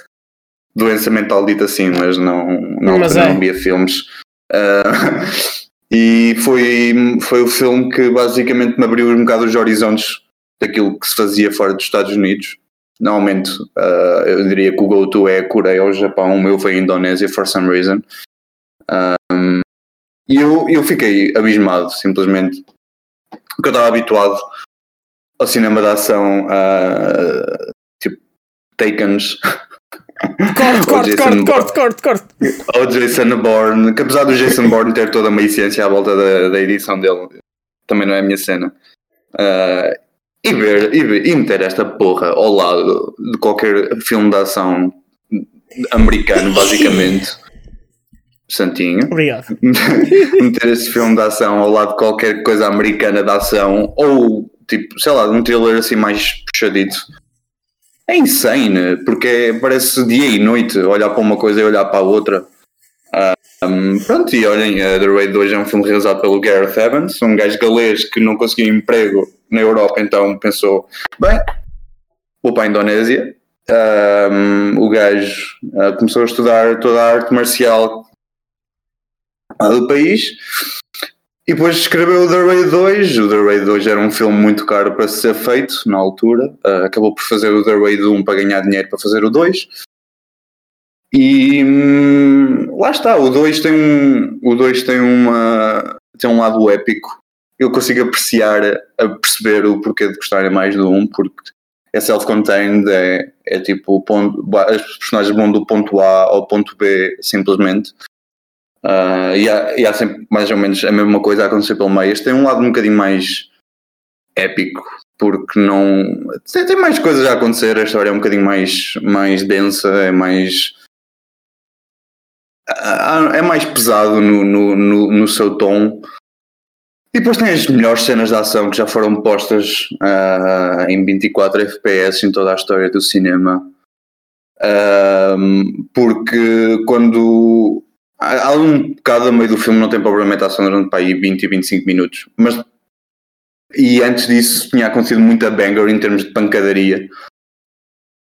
[SPEAKER 4] doença mental dita assim, mas não, na
[SPEAKER 1] Mas
[SPEAKER 4] altura
[SPEAKER 1] é.
[SPEAKER 4] não via filmes. Ah, e foi, foi o filme que basicamente me abriu um bocado os horizontes daquilo que se fazia fora dos Estados Unidos. Normalmente, ah, eu diria que o go-to é a Coreia ou o Japão, o meu foi a Indonésia, for some reason. Um, e eu, eu fiquei abismado, simplesmente, porque eu estava habituado ao cinema de ação, ah, tipo, Takens,
[SPEAKER 1] Corte, corte, corte, corte, corte, corte.
[SPEAKER 4] ao Jason Bourne, que apesar do Jason Bourne ter toda uma essência à volta da, da edição dele, também não é a minha cena. Ah, e, ver, e ver e meter esta porra ao lado de qualquer filme de ação americano, basicamente. Santinho.
[SPEAKER 1] Obrigado.
[SPEAKER 4] meter esse filme de ação ao lado de qualquer coisa americana de ação ou tipo, sei lá, um thriller assim mais puxadito. É insane, porque parece dia e noite olhar para uma coisa e olhar para a outra. Um, pronto, e olhem, uh, The Raid 2 é um filme realizado pelo Gareth Evans, um gajo galês que não conseguia emprego na Europa, então pensou: bem, vou para a Indonésia. Um, o gajo ah, começou a estudar toda a arte marcial do país e depois escreveu o The Raid 2. O The Raid 2 era um filme muito caro para ser feito na altura. Ah, acabou por fazer o The Raid 1 para ganhar dinheiro para fazer o 2. E hum, lá está, o 2 tem um, o 2 tem uma tem um lado épico. Eu consigo apreciar, a perceber o porquê de gostarem mais do 1, porque é self-contained, é, é tipo ponto, os personagens vão do ponto A ao ponto B simplesmente. Ah, e, há, e há sempre mais ou menos a mesma coisa a acontecer pelo meio. Este tem um lado um bocadinho mais épico, porque não. Tem, tem mais coisas a acontecer, a história é um bocadinho mais, mais densa, é mais. ah, É mais pesado no, no, no, no seu tom. E depois tem as melhores cenas de ação que já foram postas ah, em 24 FPS em toda a história do cinema. Ahm, porque quando há um bocado a meio do filme não tem propriamente ação durante para aí 20 e 25 minutos mas e antes disso tinha acontecido muita banger em termos de pancadaria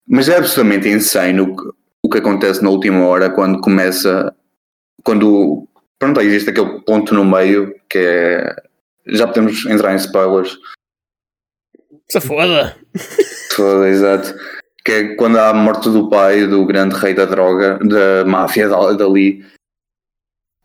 [SPEAKER 4] mas é absolutamente insano o que, o que acontece na última hora quando começa quando pronto existe aquele ponto no meio que é já podemos entrar em spoilers
[SPEAKER 1] Se foda.
[SPEAKER 4] Toda, exato. Que é quando há a morte do pai do grande rei da droga, da máfia da- dali.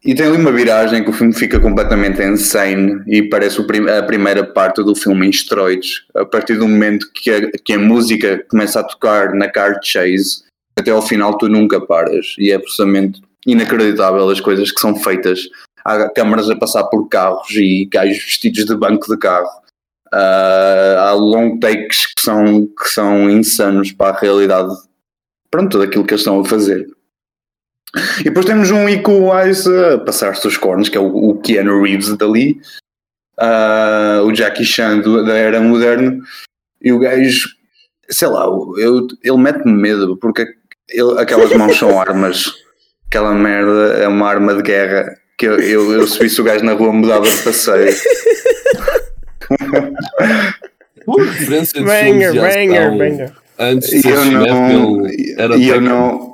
[SPEAKER 4] E tem ali uma viragem que o filme fica completamente insane e parece a primeira parte do filme em esteroides. A partir do momento que a, que a música começa a tocar na car chase, até ao final tu nunca paras. E é absolutamente inacreditável as coisas que são feitas. Há câmaras a passar por carros e gajos vestidos de banco de carro. Ah, há long takes que são, que são insanos para a realidade. Pronto, tudo aquilo que eles estão a fazer. E depois temos um Ico Wise a passar-se os cornos, que é o, o Keanu Reeves dali, ah, o Jackie Chan do- da era moderna, e o gajo, sei lá, eu, ele mete-me medo, porque ele- aquelas mãos são armas, aquela merda é uma arma de guerra, que eu, eu, eu se visse o gajo na rua mudava de passeio.
[SPEAKER 3] Por referência de
[SPEAKER 1] Banger, banger, banger.
[SPEAKER 3] Antes de
[SPEAKER 4] E
[SPEAKER 3] ser
[SPEAKER 4] eu não.
[SPEAKER 3] era
[SPEAKER 4] eu não.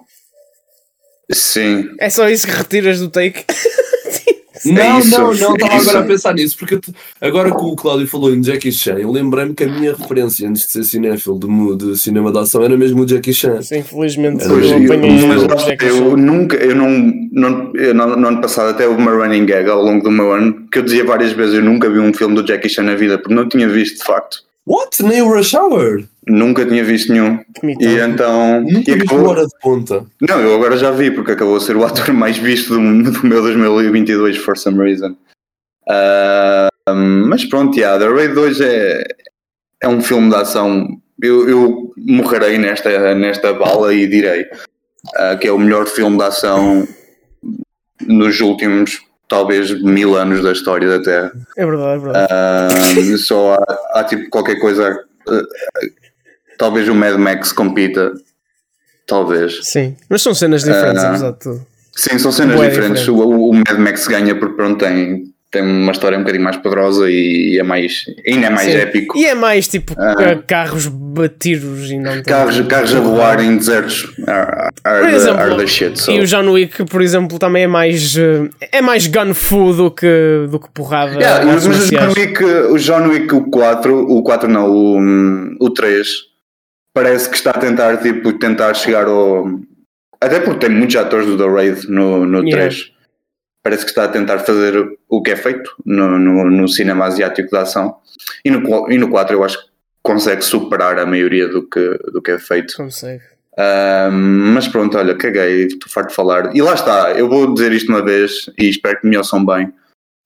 [SPEAKER 4] Sim.
[SPEAKER 1] É só isso que retiras do take.
[SPEAKER 4] É
[SPEAKER 3] Não,
[SPEAKER 4] isso,
[SPEAKER 3] não, não,
[SPEAKER 4] é
[SPEAKER 3] estava
[SPEAKER 4] isso.
[SPEAKER 3] agora a pensar nisso, porque eu agora que o Cláudio falou em Jackie Chan, eu lembrei-me que a minha referência antes de ser cinéfilo de, de cinema de ação era mesmo o Jackie Chan.
[SPEAKER 1] Sim, infelizmente
[SPEAKER 3] É,
[SPEAKER 1] eu
[SPEAKER 3] eu-
[SPEAKER 4] eu
[SPEAKER 1] Chan.
[SPEAKER 4] nunca, eu não, não, eu no, no ano passado até houve uma running gag ao longo do meu ano que eu dizia várias vezes eu nunca vi um filme do Jackie Chan na vida porque não tinha visto de facto.
[SPEAKER 3] What? Nem o Rush Hour?
[SPEAKER 4] Nunca tinha visto nenhum. E então.
[SPEAKER 3] Nunca
[SPEAKER 4] e
[SPEAKER 3] vi
[SPEAKER 4] acabou-
[SPEAKER 3] hora de ponta.
[SPEAKER 4] Não, eu agora já vi porque acabou a ser o ator mais visto do, do meu 2022 for some reason. Ah, mas pronto, yeah, The Raid 2 é, é um filme de ação. Eu, eu morrerei nesta, nesta bala e direi ah, que é o melhor filme de ação nos últimos talvez mil anos da história da Terra.
[SPEAKER 1] É verdade, é verdade.
[SPEAKER 4] Ah, só há, há tipo qualquer coisa. ah, talvez o Mad Max compita. Talvez.
[SPEAKER 1] Sim, mas são cenas diferentes,
[SPEAKER 4] Ah,
[SPEAKER 1] apesar de tudo.
[SPEAKER 4] Sim, são cenas
[SPEAKER 1] Bué
[SPEAKER 4] diferentes.
[SPEAKER 1] diferente.
[SPEAKER 4] O, o Mad Max ganha porque pronto, tem, tem uma história um bocadinho mais poderosa e é mais, ainda é mais
[SPEAKER 1] Sim.
[SPEAKER 4] épico.
[SPEAKER 1] E é mais tipo
[SPEAKER 4] Ah.
[SPEAKER 1] ca- carros batidos e não
[SPEAKER 4] Carros, carros a voar em desertos are, are,
[SPEAKER 1] Por
[SPEAKER 4] the,
[SPEAKER 1] exemplo,
[SPEAKER 4] are the shit. So.
[SPEAKER 1] E o John Wick, por exemplo, também é mais eh, é mais gun fu do que, do que porrada.
[SPEAKER 4] Yeah, mas o John. Wick, o John Wick, o 4, o 4 não, o, hum, o 3, parece que está a tentar, tipo, tentar chegar ao. Até porque tem muitos atores do The Raid no, no
[SPEAKER 1] Yeah.
[SPEAKER 4] 3. Parece que está a tentar fazer o que é feito no, no, no cinema asiático de ação. E no, e no 4 eu acho que consegue superar a maioria do que, do que é feito.
[SPEAKER 1] Consegue.
[SPEAKER 4] Ahm, mas pronto, olha, caguei, estou farto de falar. E lá está, eu vou dizer isto uma vez e espero que me ouçam bem.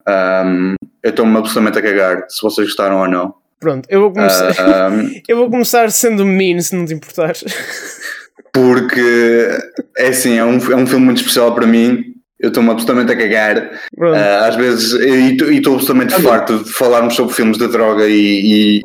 [SPEAKER 4] Ahm, eu estou-me absolutamente a cagar se vocês gostaram ou não.
[SPEAKER 1] Pronto, eu vou começar.
[SPEAKER 4] Ahm,
[SPEAKER 1] Eu vou começar sendo mean, se não te importares.
[SPEAKER 4] porque é assim, é um, é um filme muito especial para mim. Eu estou-me absolutamente a cagar. Ah, às vezes, e estou absolutamente farto de falarmos sobre filmes de droga e. e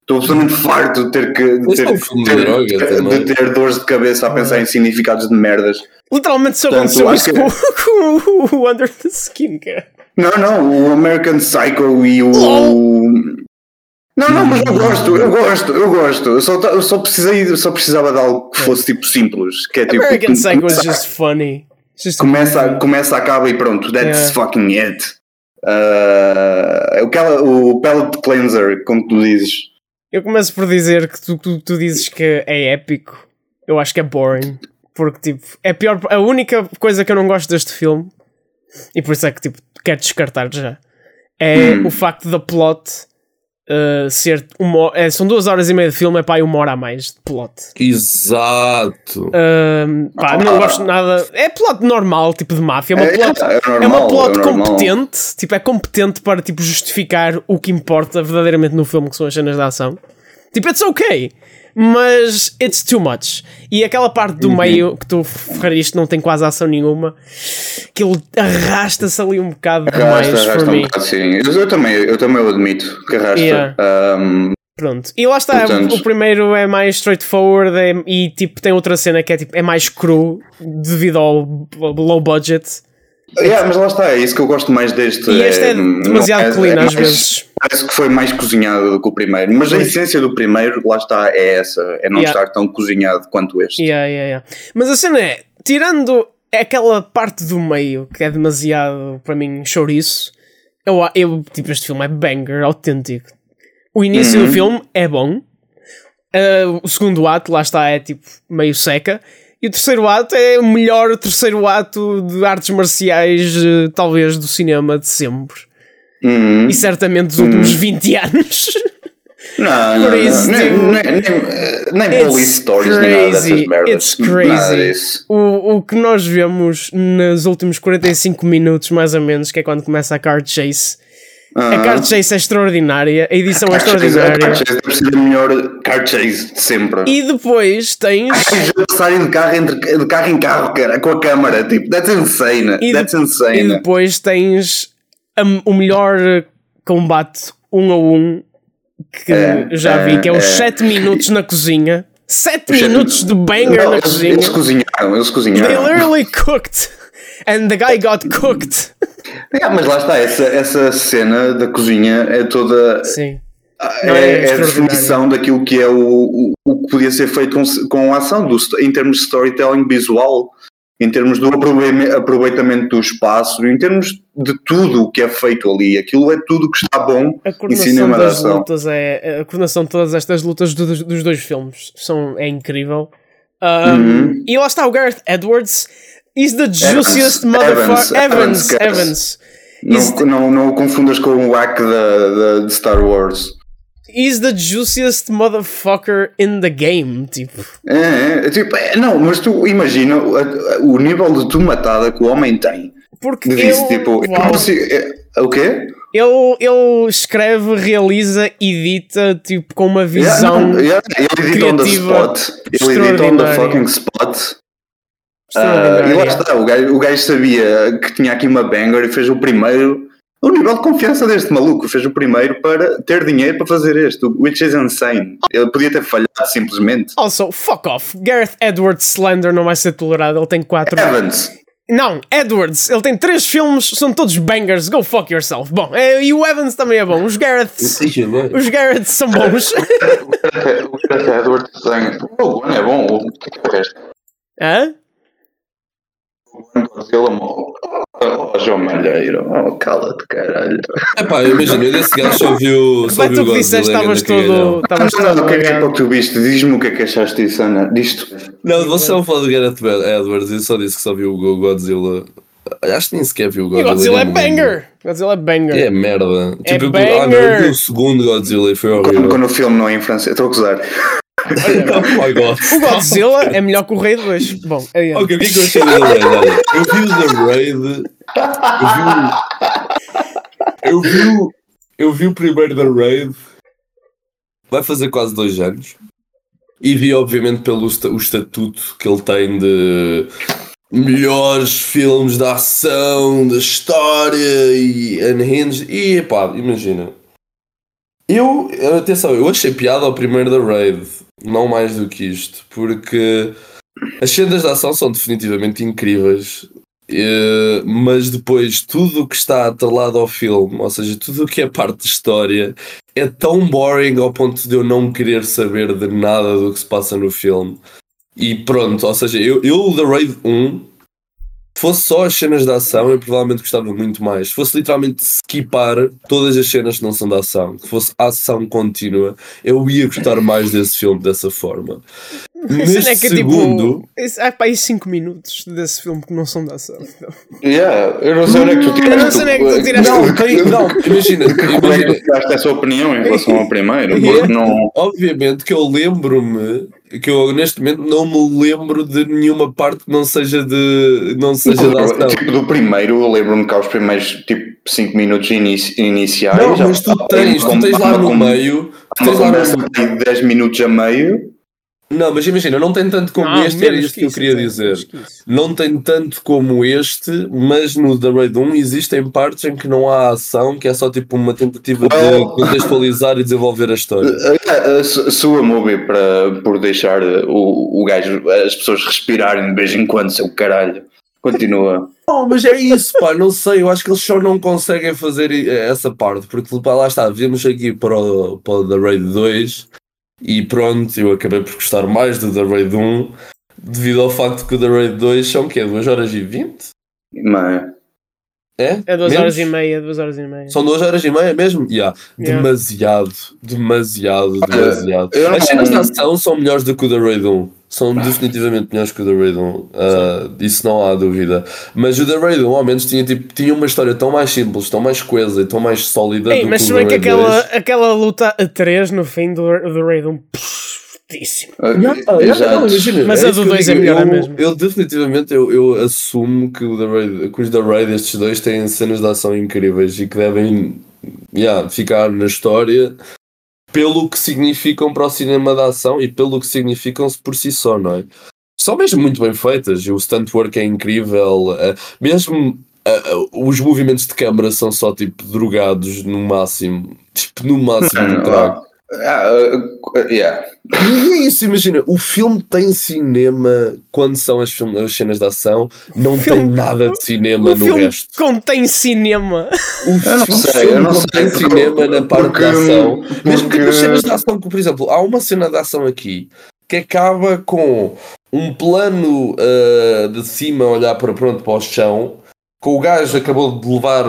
[SPEAKER 4] Estou absolutamente farto de ter que de ter,
[SPEAKER 3] é um filme de
[SPEAKER 4] ter-
[SPEAKER 3] droga também.
[SPEAKER 4] de ter dores de cabeça a pensar em significados de merdas.
[SPEAKER 1] Literalmente só aconteceu isso com, com o Under the Skin, cara.
[SPEAKER 4] Não, não, o American Psycho e o. Não, não, mas eu gosto, eu gosto, eu gosto. Eu só, eu só precisei, só precisava de algo que fosse tipo simples. Que é tipo.
[SPEAKER 1] American Psycho
[SPEAKER 4] começa,
[SPEAKER 1] just funny. Just
[SPEAKER 4] começa, começa, acaba e pronto. That's
[SPEAKER 1] Yeah.
[SPEAKER 4] fucking it. Uh, o, o Pellet Cleanser, como tu dizes.
[SPEAKER 1] Eu começo por dizer que tu, tu, tu dizes que é épico. Eu acho que é boring. Porque, tipo, é pior. A única coisa que eu não gosto deste filme, e por isso é que, tipo, quero descartar já, é
[SPEAKER 4] Hum.
[SPEAKER 1] o facto da plot uh, ser uma. é, são duas horas e meia de filme, é pá, e uma hora a mais de plot.
[SPEAKER 3] Exato.
[SPEAKER 1] Um, pá, não
[SPEAKER 4] Ah.
[SPEAKER 1] gosto nada. É plot normal, tipo de máfia. É uma
[SPEAKER 4] É,
[SPEAKER 1] plot,
[SPEAKER 4] é normal,
[SPEAKER 1] é uma plot
[SPEAKER 4] é
[SPEAKER 1] competente. Tipo, é competente para tipo, justificar o que importa verdadeiramente no filme, que são as cenas de ação. Tipo, it's ok. Mas it's too much. E aquela parte do
[SPEAKER 4] Uhum.
[SPEAKER 1] meio que tu referiste não tem quase ação nenhuma. Aquilo arrasta-se ali um bocado demais
[SPEAKER 4] Arrasta, arrasta
[SPEAKER 1] para
[SPEAKER 4] um bocado, sim. Eu, eu também, eu também o admito que arrasta.
[SPEAKER 1] Yeah.
[SPEAKER 4] Um,
[SPEAKER 1] Pronto. E lá está,
[SPEAKER 4] Portanto-
[SPEAKER 1] o primeiro é mais straightforward é- e tipo tem outra cena que é tipo é mais cru devido ao low budget.
[SPEAKER 4] Yeah, mas lá está, é isso que eu gosto mais deste.
[SPEAKER 1] E este é
[SPEAKER 4] não
[SPEAKER 1] demasiado clean às
[SPEAKER 4] mais-
[SPEAKER 1] vezes.
[SPEAKER 4] Parece que foi mais cozinhado do que o primeiro, mas a essência do primeiro, lá está, é essa, é não
[SPEAKER 1] Yeah.
[SPEAKER 4] estar tão cozinhado quanto este.
[SPEAKER 1] Yeah, yeah, yeah. Mas a cena é, tirando aquela parte do meio que é demasiado para mim chouriço, eu, eu tipo este filme é banger, autêntico. O início
[SPEAKER 4] Uhum.
[SPEAKER 1] do filme é bom. Uh, o segundo ato, lá está, é tipo meio seca. E o terceiro ato é o melhor terceiro ato de artes marciais, eh, talvez, do cinema de sempre.
[SPEAKER 4] Uhum.
[SPEAKER 1] E certamente dos últimos 20 anos.
[SPEAKER 4] Não, não,
[SPEAKER 1] isso,
[SPEAKER 4] não, nem, nem, nem, nem police stories, nem nada dessas
[SPEAKER 1] crazy,
[SPEAKER 4] merdas.
[SPEAKER 1] it's crazy. O, o que nós vemos nos últimos 45 minutos, mais ou menos, que é quando começa a card chase. A
[SPEAKER 4] Aham.
[SPEAKER 1] card chase é extraordinária, a edição é
[SPEAKER 4] Card chase-
[SPEAKER 1] extraordinária.
[SPEAKER 4] card chase deve ser a melhor card chase de sempre.
[SPEAKER 1] E depois tens.
[SPEAKER 4] A passarem de carro, entre, de carro em carro, cara, com a câmara, tipo, that's insane.
[SPEAKER 1] E,
[SPEAKER 4] that's
[SPEAKER 1] de- e
[SPEAKER 4] insane.
[SPEAKER 1] depois tens a- o melhor combate um a um que
[SPEAKER 4] É,
[SPEAKER 1] já
[SPEAKER 4] é,
[SPEAKER 1] vi, que é os
[SPEAKER 4] é.
[SPEAKER 1] 7 minutos na cozinha. 7
[SPEAKER 4] sete-
[SPEAKER 1] minutos de banger
[SPEAKER 4] Não,
[SPEAKER 1] na cozinha.
[SPEAKER 4] eles cozinharam, eles
[SPEAKER 1] They
[SPEAKER 4] cozinharam.
[SPEAKER 1] literally cooked. And the guy got cooked.
[SPEAKER 4] É, mas lá está, essa, essa cena da cozinha é toda.
[SPEAKER 1] Sim.
[SPEAKER 4] É,
[SPEAKER 1] Não, é
[SPEAKER 4] é a definição daquilo que é o, o, o que podia ser feito com, com a ação, do, em termos de storytelling visual. em termos do aproveitamento do espaço, em termos de tudo o que é feito ali. Aquilo é tudo que está bom em cinema
[SPEAKER 1] das
[SPEAKER 4] ação.
[SPEAKER 1] lutas é. A coordenação de todas estas lutas do- dos, dos dois filmes são, é incrível. Um,
[SPEAKER 4] Uhum.
[SPEAKER 1] E lá está o Gareth Edwards. He's the juiciest motherfucker. Evans,
[SPEAKER 4] Evans,
[SPEAKER 1] Evans.
[SPEAKER 4] Não, não, não o confundas com o hack da- de Star Wars.
[SPEAKER 1] He's the juiciest motherfucker in the game. Tipo,
[SPEAKER 4] É, é, é tipo, é, não, mas tu imagina o, o nível de tomatada que o homem tem.
[SPEAKER 1] porque
[SPEAKER 4] De tipo, eu consigo- é, o quê?
[SPEAKER 1] ele, ele escreve, realiza, edita tipo, com uma
[SPEAKER 4] Yeah,
[SPEAKER 1] visão.
[SPEAKER 4] não, yeah, ele edita on the
[SPEAKER 1] criativa
[SPEAKER 4] spot. Ele edita on the fucking spot.
[SPEAKER 1] Extraordinária.
[SPEAKER 4] e lá está, o gajo, o gajo sabia que tinha aqui uma banger e fez o primeiro. O nível de confiança deste maluco fez o primeiro para ter dinheiro para fazer este, which is insane. Ele podia ter falhado simplesmente.
[SPEAKER 1] Also, fuck off. Gareth Edwards Slender não vai ser tolerado. Ele tem quatro.
[SPEAKER 4] Evans,
[SPEAKER 1] Não, Edwards. Ele tem três filmes, são todos bangers. Go fuck yourself. Bom, é, e o Evans também é bom. Os Gareths. Os Gareths são bons.
[SPEAKER 4] o Gareth Edwards tem. O One é bom, o que é que é o resto?
[SPEAKER 1] Hã?
[SPEAKER 4] Godzilla, oh, João Malheiro, oh, cala-te, caralho.
[SPEAKER 3] Epá, imagina, eu desse gajo só viu, só
[SPEAKER 1] Vai
[SPEAKER 3] viu
[SPEAKER 1] tu que disseste, estavas todo. Estavas todo
[SPEAKER 4] o que é que é que tu viste? Diz-me o que é que achaste disso, Ana, disto.
[SPEAKER 3] Não, você não falou do Gareth Edwards, eu só disse que só viu o Godzilla. Acho que nem sequer viu o
[SPEAKER 1] E
[SPEAKER 3] Godzilla.
[SPEAKER 1] Godzilla é
[SPEAKER 3] lembro.
[SPEAKER 1] banger. Godzilla é banger.
[SPEAKER 3] É merda.
[SPEAKER 1] É
[SPEAKER 3] tipo, eu, ah, não, eu vi
[SPEAKER 1] banger.
[SPEAKER 3] o segundo Godzilla e foi
[SPEAKER 4] Quando,
[SPEAKER 3] horrível.
[SPEAKER 4] quando o filme não é em francês, estou a gozar.
[SPEAKER 1] O Godzilla é melhor que o Rei 2. Bom, é
[SPEAKER 3] Ok, o que é que eu achei do The Raid? Olha, eu vi o The Raid. Eu vi o. Eu vi o. Eu vi o primeiro The Raid. Vai fazer quase dois anos. E vi, obviamente, pelo o estatuto que ele tem de melhores filmes de ação, da história e unhinged. E pá, imagina. Eu, atenção, eu achei piada ao primeiro da Raid, não mais do que isto, porque as cenas de ação são definitivamente incríveis, eh, mas depois tudo o que está atrelado ao filme, ou seja, tudo o que é parte de história, é tão boring ao ponto de eu não querer saber de nada do que se passa no filme. E pronto, ou seja, eu, eu The Raid 1 fosse só as cenas de ação, eu provavelmente gostava muito mais. Se fosse literalmente skipar todas as cenas que não são de ação, que fosse ação contínua, eu ia gostar mais desse filme dessa forma. Neste
[SPEAKER 1] é que
[SPEAKER 3] segundo,
[SPEAKER 1] tipo. Há para aí 5 minutos desse filme que não são da ação.
[SPEAKER 4] Yeah, eu não sei onde é que tu tiraste.
[SPEAKER 1] Eu não sei onde é que tu tiraste.
[SPEAKER 3] não, tem, não, imagina,
[SPEAKER 4] Como é que tu tiraste essa opinião em relação ao primeiro?
[SPEAKER 1] Yeah.
[SPEAKER 4] Não.
[SPEAKER 3] obviamente que eu lembro-me que eu neste momento não me lembro de nenhuma parte que não seja de não seja de ação.
[SPEAKER 4] Tipo, do primeiro, eu lembro-me que aos primeiros tipo 5 minutos inici- iniciais.
[SPEAKER 3] Não,
[SPEAKER 4] já
[SPEAKER 3] mas tu tens, tu tens lá no meio, tu tens lá no
[SPEAKER 4] de 10 minutos a meio.
[SPEAKER 3] Não, mas imagina, não tem tanto como
[SPEAKER 1] Não,
[SPEAKER 3] este, era isto que eu
[SPEAKER 1] isso,
[SPEAKER 3] queria
[SPEAKER 1] até,
[SPEAKER 3] dizer.
[SPEAKER 1] que.
[SPEAKER 3] Não tem tanto como este, mas no The Raid 1 existem partes em que não há ação, que é só tipo uma tentativa
[SPEAKER 4] Well-
[SPEAKER 3] de contextualizar e desenvolver a história.
[SPEAKER 4] A, a, sua movie para, por deixar o, o gajo, as pessoas respirarem de vez em quando, seu caralho. Continua.
[SPEAKER 3] Não, mas é isso, pá, não sei, eu acho que eles só não conseguem fazer essa parte, porque pá, lá está, viemos aqui para o, para o The Raid 2 e pronto, eu acabei por gostar mais do The Raid 1 devido ao facto que o The Raid 2 são o quê? 2 horas e 20?
[SPEAKER 4] Mas,
[SPEAKER 3] É?
[SPEAKER 1] É 2
[SPEAKER 3] Menos?
[SPEAKER 1] horas e meia, 2 horas e meia.
[SPEAKER 3] São 2 horas e meia mesmo? Yeah.
[SPEAKER 1] Yeah.
[SPEAKER 3] Demasiado, demasiado, demasiado.
[SPEAKER 4] não-
[SPEAKER 3] As cenas de ação são melhores do que o The Raid 1. São definitivamente melhores que o The Raid 1. Ah, isso não há dúvida. Mas o The Raid 1 ao menos tinha, tipo, tinha uma história tão mais simples, tão mais coesa e tão mais sólida
[SPEAKER 1] Ei,
[SPEAKER 3] do
[SPEAKER 1] mas
[SPEAKER 3] que
[SPEAKER 1] se bem que aquela,
[SPEAKER 3] 2.
[SPEAKER 1] aquela luta a 3 no fim do, do Raid 1, pff, fortíssimo.
[SPEAKER 3] Ah, imagina,
[SPEAKER 1] Mas
[SPEAKER 3] é
[SPEAKER 1] a do
[SPEAKER 3] que eu
[SPEAKER 1] dois é
[SPEAKER 3] digo,
[SPEAKER 1] melhor,
[SPEAKER 3] eu,
[SPEAKER 1] é mesmo.
[SPEAKER 3] Eu definitivamente eu, eu assumo que, o The Raid, que os The Raid, estes dois, têm cenas de ação incríveis e que devem yeah, ficar na história pelo que significam para o cinema de ação e pelo que significam por si só, não é? São mesmo muito bem feitas, o stunt work é incrível, eh, mesmo eh, os movimentos de câmara são só tipo drogados no máximo, tipo no máximo do trago.
[SPEAKER 4] Ah, ah, yeah.
[SPEAKER 3] E é isso, imagina, o filme tem cinema quando são as, as cenas de ação, não
[SPEAKER 1] filme-
[SPEAKER 3] tem nada de cinema
[SPEAKER 1] O
[SPEAKER 3] no
[SPEAKER 1] filme
[SPEAKER 3] resto.
[SPEAKER 1] contém cinema.
[SPEAKER 3] O
[SPEAKER 4] Eu não
[SPEAKER 3] filme
[SPEAKER 4] sei, eu não
[SPEAKER 3] não
[SPEAKER 4] sei,
[SPEAKER 3] tem
[SPEAKER 4] porque-
[SPEAKER 3] cinema na parte
[SPEAKER 4] porque-
[SPEAKER 3] da ação. Mesmo
[SPEAKER 4] porque-
[SPEAKER 3] tipo as cenas de ação, que, por exemplo, há uma cena de ação aqui que acaba com um plano ah, de cima olhar para, pronto, para o chão, com o gajo acabou de levar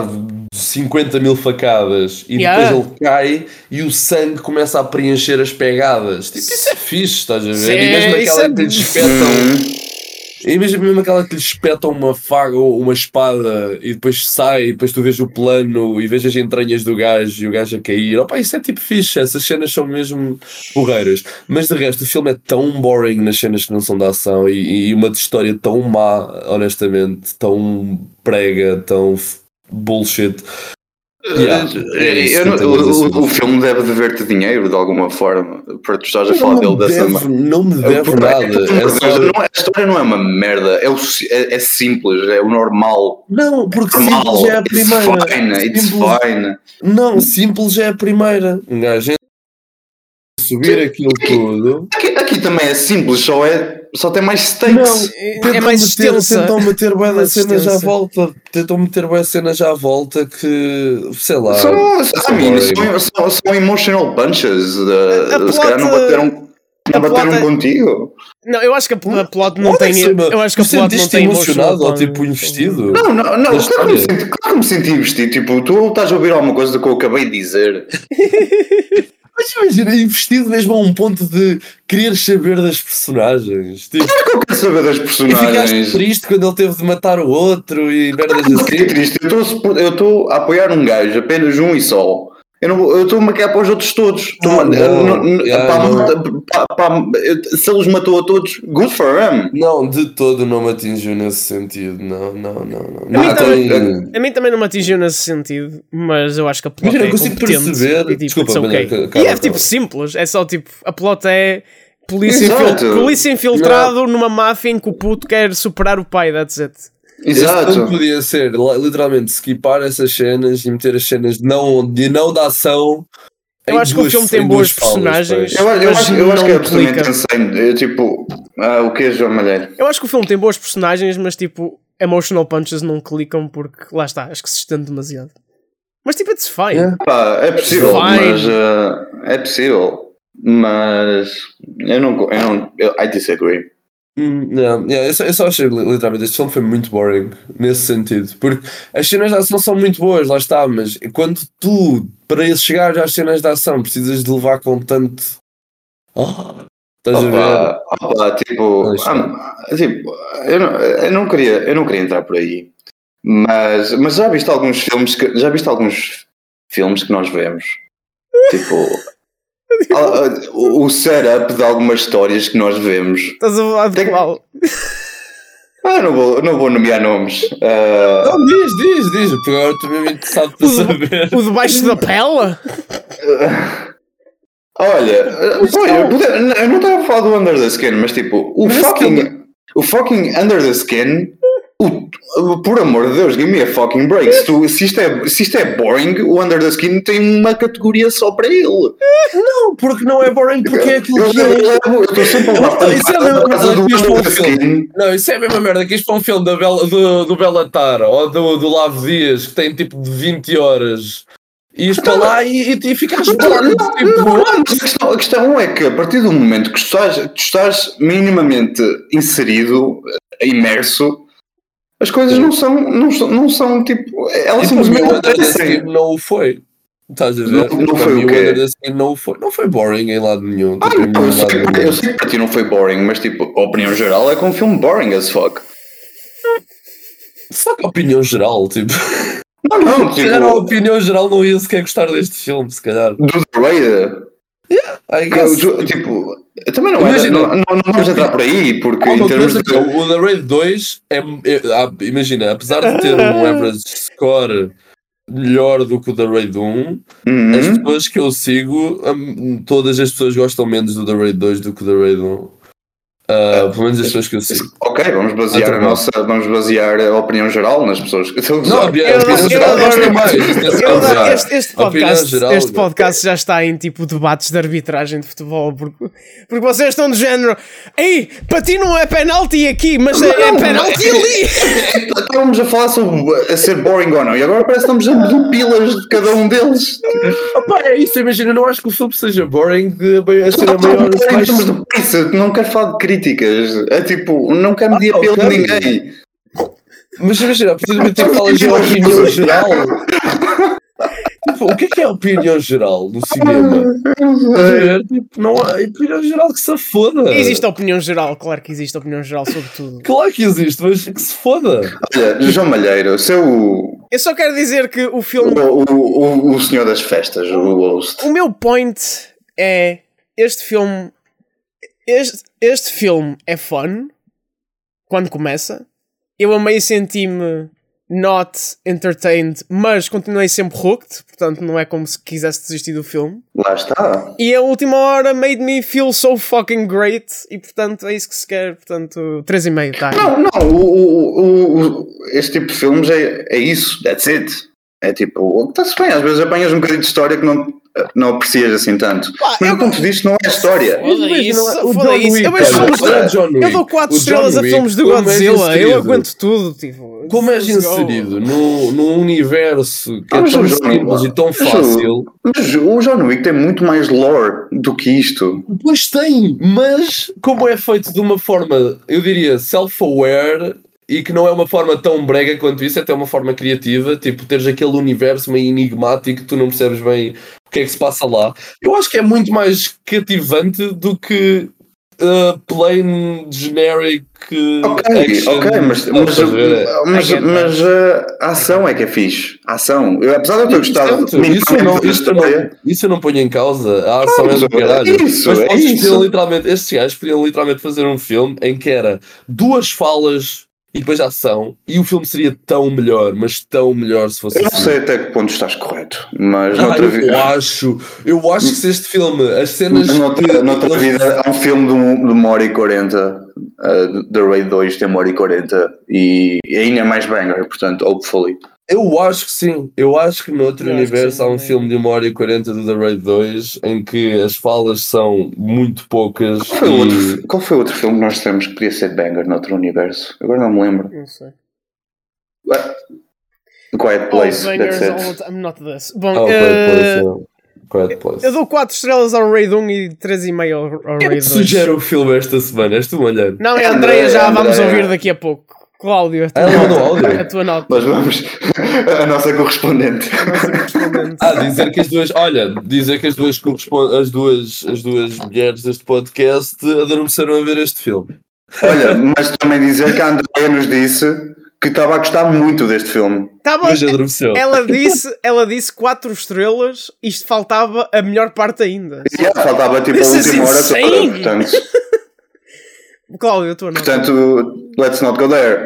[SPEAKER 3] 50 mil facadas e
[SPEAKER 1] Yeah.
[SPEAKER 3] depois ele cai e o sangue começa a preencher as pegadas. Tipo, isso é fixe, estás a ver?
[SPEAKER 1] Sim,
[SPEAKER 3] e mesmo aquela
[SPEAKER 1] é-
[SPEAKER 3] que lhe espetam. E mesmo, aquela que lhe espetam uma faga ou uma espada e depois sai, e depois tu vês o plano e vês as entranhas do gajo e o gajo a cair. Opa, isso é tipo fixe, essas cenas são mesmo porreiras. Mas de resto, o filme é tão boring nas cenas que não são de ação e, e uma história tão má, honestamente, tão prega, tão bullshit. Yeah, é
[SPEAKER 4] Eu
[SPEAKER 3] a
[SPEAKER 4] o, o- filme deve dever-te dinheiro de alguma forma para tu estás a falar dele dessa
[SPEAKER 3] deve-
[SPEAKER 4] maneira.
[SPEAKER 3] Não me deve
[SPEAKER 4] Porque,
[SPEAKER 3] nada. É só-
[SPEAKER 4] não é- a história não é uma merda, é, o é, é simples, é o normal.
[SPEAKER 3] Não, porque
[SPEAKER 4] Normal,
[SPEAKER 3] simples é a
[SPEAKER 4] it's
[SPEAKER 3] primeira.
[SPEAKER 4] fine, it's
[SPEAKER 3] Simples-
[SPEAKER 4] fine.
[SPEAKER 3] Não, simples é a primeira. Gajo entra, subir aquilo tudo.
[SPEAKER 4] Aqui, aqui também é simples, só, é, só tem mais stakes.
[SPEAKER 1] É mais
[SPEAKER 3] meter,
[SPEAKER 1] extensa.
[SPEAKER 3] Tentam meter bué
[SPEAKER 1] Mais
[SPEAKER 3] cenas à volta. Tentam meter bué cenas à volta que, sei lá.
[SPEAKER 4] São,
[SPEAKER 3] são
[SPEAKER 4] I mean,
[SPEAKER 3] boring.
[SPEAKER 4] são, são, emotional punches. uh,
[SPEAKER 1] A
[SPEAKER 4] se calhar não
[SPEAKER 1] plot- a
[SPEAKER 4] bateram
[SPEAKER 1] plot-
[SPEAKER 4] contigo.
[SPEAKER 1] Não, eu acho que a, a plot não tem. Eu acho que a plot não
[SPEAKER 3] sentiste
[SPEAKER 1] tem
[SPEAKER 3] emocionado ou tipo investido?
[SPEAKER 4] Não, não, não. Claro que, senti, claro que me senti investido. Tipo, tu estás a ouvir alguma coisa do que eu acabei de dizer.
[SPEAKER 3] Mas imagina, investido mesmo a um ponto de querer saber das personagens. Tipo,
[SPEAKER 4] Claro que eu quero saber das
[SPEAKER 3] e ficaste
[SPEAKER 4] personagens.
[SPEAKER 3] triste quando ele teve de matar o outro e merdas assim.
[SPEAKER 4] triste. Eu estou a apoiar um gajo, apenas um e só. Eu estou-me a querer para os outros todos. A-
[SPEAKER 3] Ah, não.
[SPEAKER 4] não-
[SPEAKER 3] Yeah,
[SPEAKER 4] se ele os matou a todos, good for him.
[SPEAKER 3] Não, de todo não me atingiu nesse sentido. Não, não, não. não.
[SPEAKER 1] A mim
[SPEAKER 3] Não
[SPEAKER 1] também-
[SPEAKER 3] tem-
[SPEAKER 1] A mim também não me atingiu nesse sentido, mas eu acho que a plot
[SPEAKER 3] Imagina,
[SPEAKER 1] é
[SPEAKER 3] consigo
[SPEAKER 1] competente
[SPEAKER 3] perceber-
[SPEAKER 1] e, tipo,
[SPEAKER 3] Desculpa,
[SPEAKER 1] okay.
[SPEAKER 3] Manel,
[SPEAKER 1] E é
[SPEAKER 3] acaba.
[SPEAKER 1] tipo simples, é só tipo, a plot é polícia, infil- polícia infiltrado numa máfia em que o puto quer superar o pai, that's it.
[SPEAKER 3] Este
[SPEAKER 4] Exato.
[SPEAKER 3] podia ser li- literalmente skipar essas cenas e meter as cenas de não, de não da ação.
[SPEAKER 1] Eu acho que o
[SPEAKER 3] duas-
[SPEAKER 1] filme tem
[SPEAKER 3] em
[SPEAKER 1] boas
[SPEAKER 3] duas
[SPEAKER 1] personagens.
[SPEAKER 4] Eu, eu, acho, eu acho que é absolutamente insane. Eu, tipo, ah, o que é João Malheiro?
[SPEAKER 1] Eu acho que o filme tem boas personagens, mas tipo, emotional punches não clicam porque lá está, acho que se estende demasiado. Mas tipo, it's fine.
[SPEAKER 3] Yeah.
[SPEAKER 4] Pá, é possível,
[SPEAKER 1] Fine.
[SPEAKER 4] mas ah, é possível. Mas eu não. Eu não eu, I disagree.
[SPEAKER 3] Hum, yeah, yeah, eu, só, eu só achei li- literalmente este filme foi muito boring nesse sentido, porque as cenas de ação são muito boas, lá está, mas quando tu, para chegar às cenas de ação, precisas de levar com tanto. Oh, estás a ver?
[SPEAKER 4] Opa, opa, tipo, ah, tipo eu, não, eu, não queria, eu não queria entrar por aí, mas, mas já viste alguns filmes que já viste alguns filmes que nós vemos? Tipo, o o setup de algumas histórias que nós vemos.
[SPEAKER 1] Estás a falar de
[SPEAKER 4] Tem-
[SPEAKER 1] qual?
[SPEAKER 4] Ah, não vou, não vou nomear nomes. Ah,
[SPEAKER 3] Não, diz, diz, diz, porque agora estou mesmo interessado para
[SPEAKER 1] O de-
[SPEAKER 3] saber.
[SPEAKER 1] O debaixo da pele?
[SPEAKER 4] olha, pô, eu, pude- eu não estava a falar do Under the Skin, mas tipo, o fucking, o fucking Under the Skin, o, por amor de Deus, give me a fucking break. Se, tu- se isto é, se isto é boring, o Under the Skin tem uma categoria só para ele.
[SPEAKER 3] Não, porque não é boring, porque é aquilo que é.
[SPEAKER 4] eu estou sempre a
[SPEAKER 3] Não,
[SPEAKER 4] levar
[SPEAKER 3] isso é a mesma merda que isto para um filme. Não, isso é a mesma merda que isto para um filme da Bela, do, do Bellatar ou do, do Lavo Dias que tem tipo de 20 horas. E isto para lá e, e, e ficas
[SPEAKER 4] Não,
[SPEAKER 3] bored,
[SPEAKER 4] não,
[SPEAKER 3] tipo,
[SPEAKER 4] não, não, a questão é que a partir do momento que tu estás, tu estás minimamente inserido, imerso, as coisas não são, não, são- não são tipo. Elas
[SPEAKER 3] para mim
[SPEAKER 4] simplesmente acontecem.
[SPEAKER 3] não o foi. Estás a ver?
[SPEAKER 4] Não- não
[SPEAKER 3] Para
[SPEAKER 4] foi o quê?
[SPEAKER 3] Não foi. Não foi boring em lado nenhum.
[SPEAKER 4] Ah,
[SPEAKER 3] Tipo,
[SPEAKER 4] não, eu, sei, que-
[SPEAKER 3] nenhum.
[SPEAKER 4] eu sei que para ti não foi boring, mas tipo, a opinião geral é que é um filme boring as fuck.
[SPEAKER 3] Fuck a opinião geral, tipo.
[SPEAKER 4] Não, não,
[SPEAKER 3] Se calhar a
[SPEAKER 4] tipo,
[SPEAKER 3] opinião geral não ia sequer gostar deste filme, se calhar.
[SPEAKER 4] do The Raider.
[SPEAKER 3] I
[SPEAKER 4] que
[SPEAKER 3] guess.
[SPEAKER 4] eu- Tipo, também não, é,
[SPEAKER 3] Imagina.
[SPEAKER 4] não, não, não vamos entrar por aí, porque em termos de.
[SPEAKER 3] que é, o The Raid 2 é, é- ah, imagina, apesar de ter um average score melhor do que o The Raid 1,
[SPEAKER 4] Uhum.
[SPEAKER 3] as pessoas que eu sigo, hum, todas as pessoas gostam menos do The Raid 2 do que o The Raid 1. Ah, pelo menos as pessoas que eu sigo.
[SPEAKER 4] Ok, vamos basear
[SPEAKER 3] Ah,
[SPEAKER 4] a nossa, vamos basear a opinião geral nas pessoas que estão a
[SPEAKER 3] Não,
[SPEAKER 4] usar.
[SPEAKER 3] a opinião
[SPEAKER 1] Eu-
[SPEAKER 3] opinião
[SPEAKER 1] eu
[SPEAKER 3] geral
[SPEAKER 1] adoro-
[SPEAKER 3] gosta mais. isto é
[SPEAKER 1] este, podcast,
[SPEAKER 3] geral,
[SPEAKER 1] este podcast já está em tipo debates de arbitragem de futebol porque, porque vocês estão do género Ei, para ti não é penalti aqui, mas é, é
[SPEAKER 4] Não,
[SPEAKER 1] penalti
[SPEAKER 4] não,
[SPEAKER 1] ali.
[SPEAKER 4] Estávamos a falar sobre a ser boring ou não, e agora parece que estamos a medir pilas de cada um deles.
[SPEAKER 3] Opa, é isso, imagina, eu não acho que o filme seja boring de a ser a maior.
[SPEAKER 4] Não quero falar de críticas. É tipo, não quero medir
[SPEAKER 3] Ah,
[SPEAKER 4] pelo
[SPEAKER 3] ok.
[SPEAKER 4] de ninguém.
[SPEAKER 3] Mas imagina, em que falas de opinião geral. Tipo, o que é que é a opinião geral no cinema? Tipo, não há opinião geral que se foda.
[SPEAKER 1] Existe a opinião geral, claro que existe a opinião geral sobre tudo.
[SPEAKER 3] Claro que existe, mas que se foda.
[SPEAKER 4] Olha, João Malheiro, seu. O,
[SPEAKER 1] Eu só quero dizer que o filme.
[SPEAKER 4] o, o, o senhor das festas, o host.
[SPEAKER 1] O meu point é. Este filme. Este, este filme é fun. Quando começa. Eu amei senti-me not entertained, mas continuei sempre hooked. Portanto, não é como se quisesse desistir do filme.
[SPEAKER 4] Lá está.
[SPEAKER 1] E a última hora made me feel so fucking great. E portanto, é isso que se quer. Portanto, 3,5, tá?
[SPEAKER 4] Não, não, o, o, o- este tipo de filmes é, é isso, that's it. É tipo, está-se bem, às vezes apanhas um bocadinho de história que não, não aprecias assim tanto.
[SPEAKER 1] Pá,
[SPEAKER 4] Mas
[SPEAKER 1] eu
[SPEAKER 4] no ponto de vista não é história.
[SPEAKER 1] Foda isso,
[SPEAKER 3] o
[SPEAKER 1] foda.
[SPEAKER 3] Wick,
[SPEAKER 1] Eu
[SPEAKER 3] o
[SPEAKER 1] dou 4
[SPEAKER 3] O John
[SPEAKER 1] estrelas a filmes de
[SPEAKER 3] como é
[SPEAKER 1] Godzilla. Eu aguento tudo. Tipo,
[SPEAKER 3] Como és inserido no, num universo que é
[SPEAKER 4] Mas,
[SPEAKER 3] tão simples e tão fácil.
[SPEAKER 4] Mas o John Wick tem muito mais lore do que isto.
[SPEAKER 3] Pois tem, mas como é feito de uma forma, eu diria, self-aware e que não é uma forma tão brega quanto isso, é até uma forma criativa, tipo, teres aquele universo meio enigmático que tu não percebes bem o que é que se passa lá. Eu acho que é muito mais cativante do que uh, plain generic uh,
[SPEAKER 4] Ok,
[SPEAKER 3] action.
[SPEAKER 4] ok, mas, mas,
[SPEAKER 3] ver?
[SPEAKER 4] mas, mas, uh, a ação é que é fixe. A ação. Eu, apesar de eu ter gostado
[SPEAKER 3] isso, eu não,
[SPEAKER 4] da
[SPEAKER 3] isso, não,
[SPEAKER 4] história,
[SPEAKER 3] isso eu não ponho em causa. A ação
[SPEAKER 4] Não,
[SPEAKER 3] é do
[SPEAKER 4] mas
[SPEAKER 3] caralho.
[SPEAKER 4] isso,
[SPEAKER 3] mas
[SPEAKER 4] é
[SPEAKER 3] vocês
[SPEAKER 4] isso.
[SPEAKER 3] podiam literalmente, estes gajos podiam literalmente fazer um filme em que era duas falas e depois ação e o filme seria tão melhor, mas tão melhor se fosse
[SPEAKER 4] eu não
[SPEAKER 3] assim.
[SPEAKER 4] sei até que ponto estás correto, mas
[SPEAKER 3] Ah, eu
[SPEAKER 4] vida.
[SPEAKER 3] acho, eu acho que se este filme, as cenas
[SPEAKER 4] noutra,
[SPEAKER 3] que-
[SPEAKER 4] noutra vida há um filme de, um- de uma hora e quarenta, uh, The Raid 2 tem uma hora e quarenta e ainda é mais banger, portanto, hopefully.
[SPEAKER 3] Eu acho que sim. Eu acho que no outro
[SPEAKER 1] Eu
[SPEAKER 3] universo
[SPEAKER 1] sim
[SPEAKER 3] há um
[SPEAKER 1] também.
[SPEAKER 3] filme de 1 hora e 40 do The Raid 2 em que as falas são muito poucas
[SPEAKER 4] Qual foi, o
[SPEAKER 3] e...
[SPEAKER 4] outro, qual foi o outro filme que nós temos que podia ser banger noutro universo? Agora não me lembro.
[SPEAKER 1] Não sei.
[SPEAKER 4] The Quiet Place,
[SPEAKER 1] bangers
[SPEAKER 4] that's it.
[SPEAKER 1] time, not this. Bom,
[SPEAKER 3] Oh,
[SPEAKER 1] eh,
[SPEAKER 3] Quiet Place, yeah. Quiet Place.
[SPEAKER 1] eu dou 4 estrelas ao Raid 1 e 3,5 ao,
[SPEAKER 3] é
[SPEAKER 1] Raid
[SPEAKER 3] que
[SPEAKER 1] 2.
[SPEAKER 3] sugere o filme esta semana? És tu, olhando?
[SPEAKER 1] Não, é a
[SPEAKER 4] Andréia,
[SPEAKER 1] Andreia, já vamos
[SPEAKER 4] Andréia.
[SPEAKER 1] ouvir daqui a pouco. Cláudio, a tua,
[SPEAKER 3] Ah, ela mandou
[SPEAKER 1] nota,
[SPEAKER 3] áudio?
[SPEAKER 1] a tua nota.
[SPEAKER 4] Nós vamos. A nossa correspondente.
[SPEAKER 1] Nossa correspondente.
[SPEAKER 3] Ah, dizer que as duas, olha, dizer que as duas as duas, as duas mulheres deste podcast adormeceram a ver este filme.
[SPEAKER 4] Olha, mas também dizer que a Andrea nos disse que estava a gostar muito deste filme.
[SPEAKER 1] Tava,
[SPEAKER 3] Mas adormeceu.
[SPEAKER 1] ela disse, ela disse 4 estrelas, isto faltava a melhor parte ainda.
[SPEAKER 4] E yeah, faltava tipo a
[SPEAKER 1] This is
[SPEAKER 4] última hora toda, portanto.
[SPEAKER 1] Cláudio, a tua nota.
[SPEAKER 4] Portanto, let's not go there.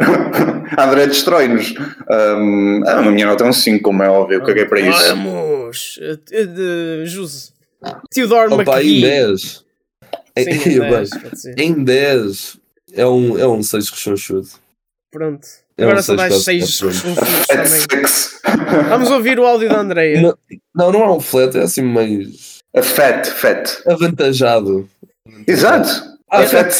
[SPEAKER 4] A André destrói-nos. Um, a minha nota é um 5, como é óbvio, caguei para isso.
[SPEAKER 1] Vamos! Eh, de Juse. Theodore
[SPEAKER 3] Opa, em
[SPEAKER 1] McGee.
[SPEAKER 3] 10.
[SPEAKER 1] Sim,
[SPEAKER 3] Em-
[SPEAKER 1] em
[SPEAKER 3] bem,
[SPEAKER 1] 10, pode ser.
[SPEAKER 3] Em 10 é um, é um 6 rechonchudo.
[SPEAKER 1] Pronto.
[SPEAKER 3] É
[SPEAKER 1] Agora
[SPEAKER 3] um
[SPEAKER 1] só dás
[SPEAKER 3] seis
[SPEAKER 1] 6
[SPEAKER 3] quatro,
[SPEAKER 1] resoluções
[SPEAKER 4] Fat
[SPEAKER 1] também. Vamos ouvir o áudio da Andreia.
[SPEAKER 3] Não, não, não é um flat, é assim mais
[SPEAKER 4] A Fat, Fat.
[SPEAKER 3] avantajado.
[SPEAKER 4] Exato.
[SPEAKER 3] Ah,
[SPEAKER 4] A Fat.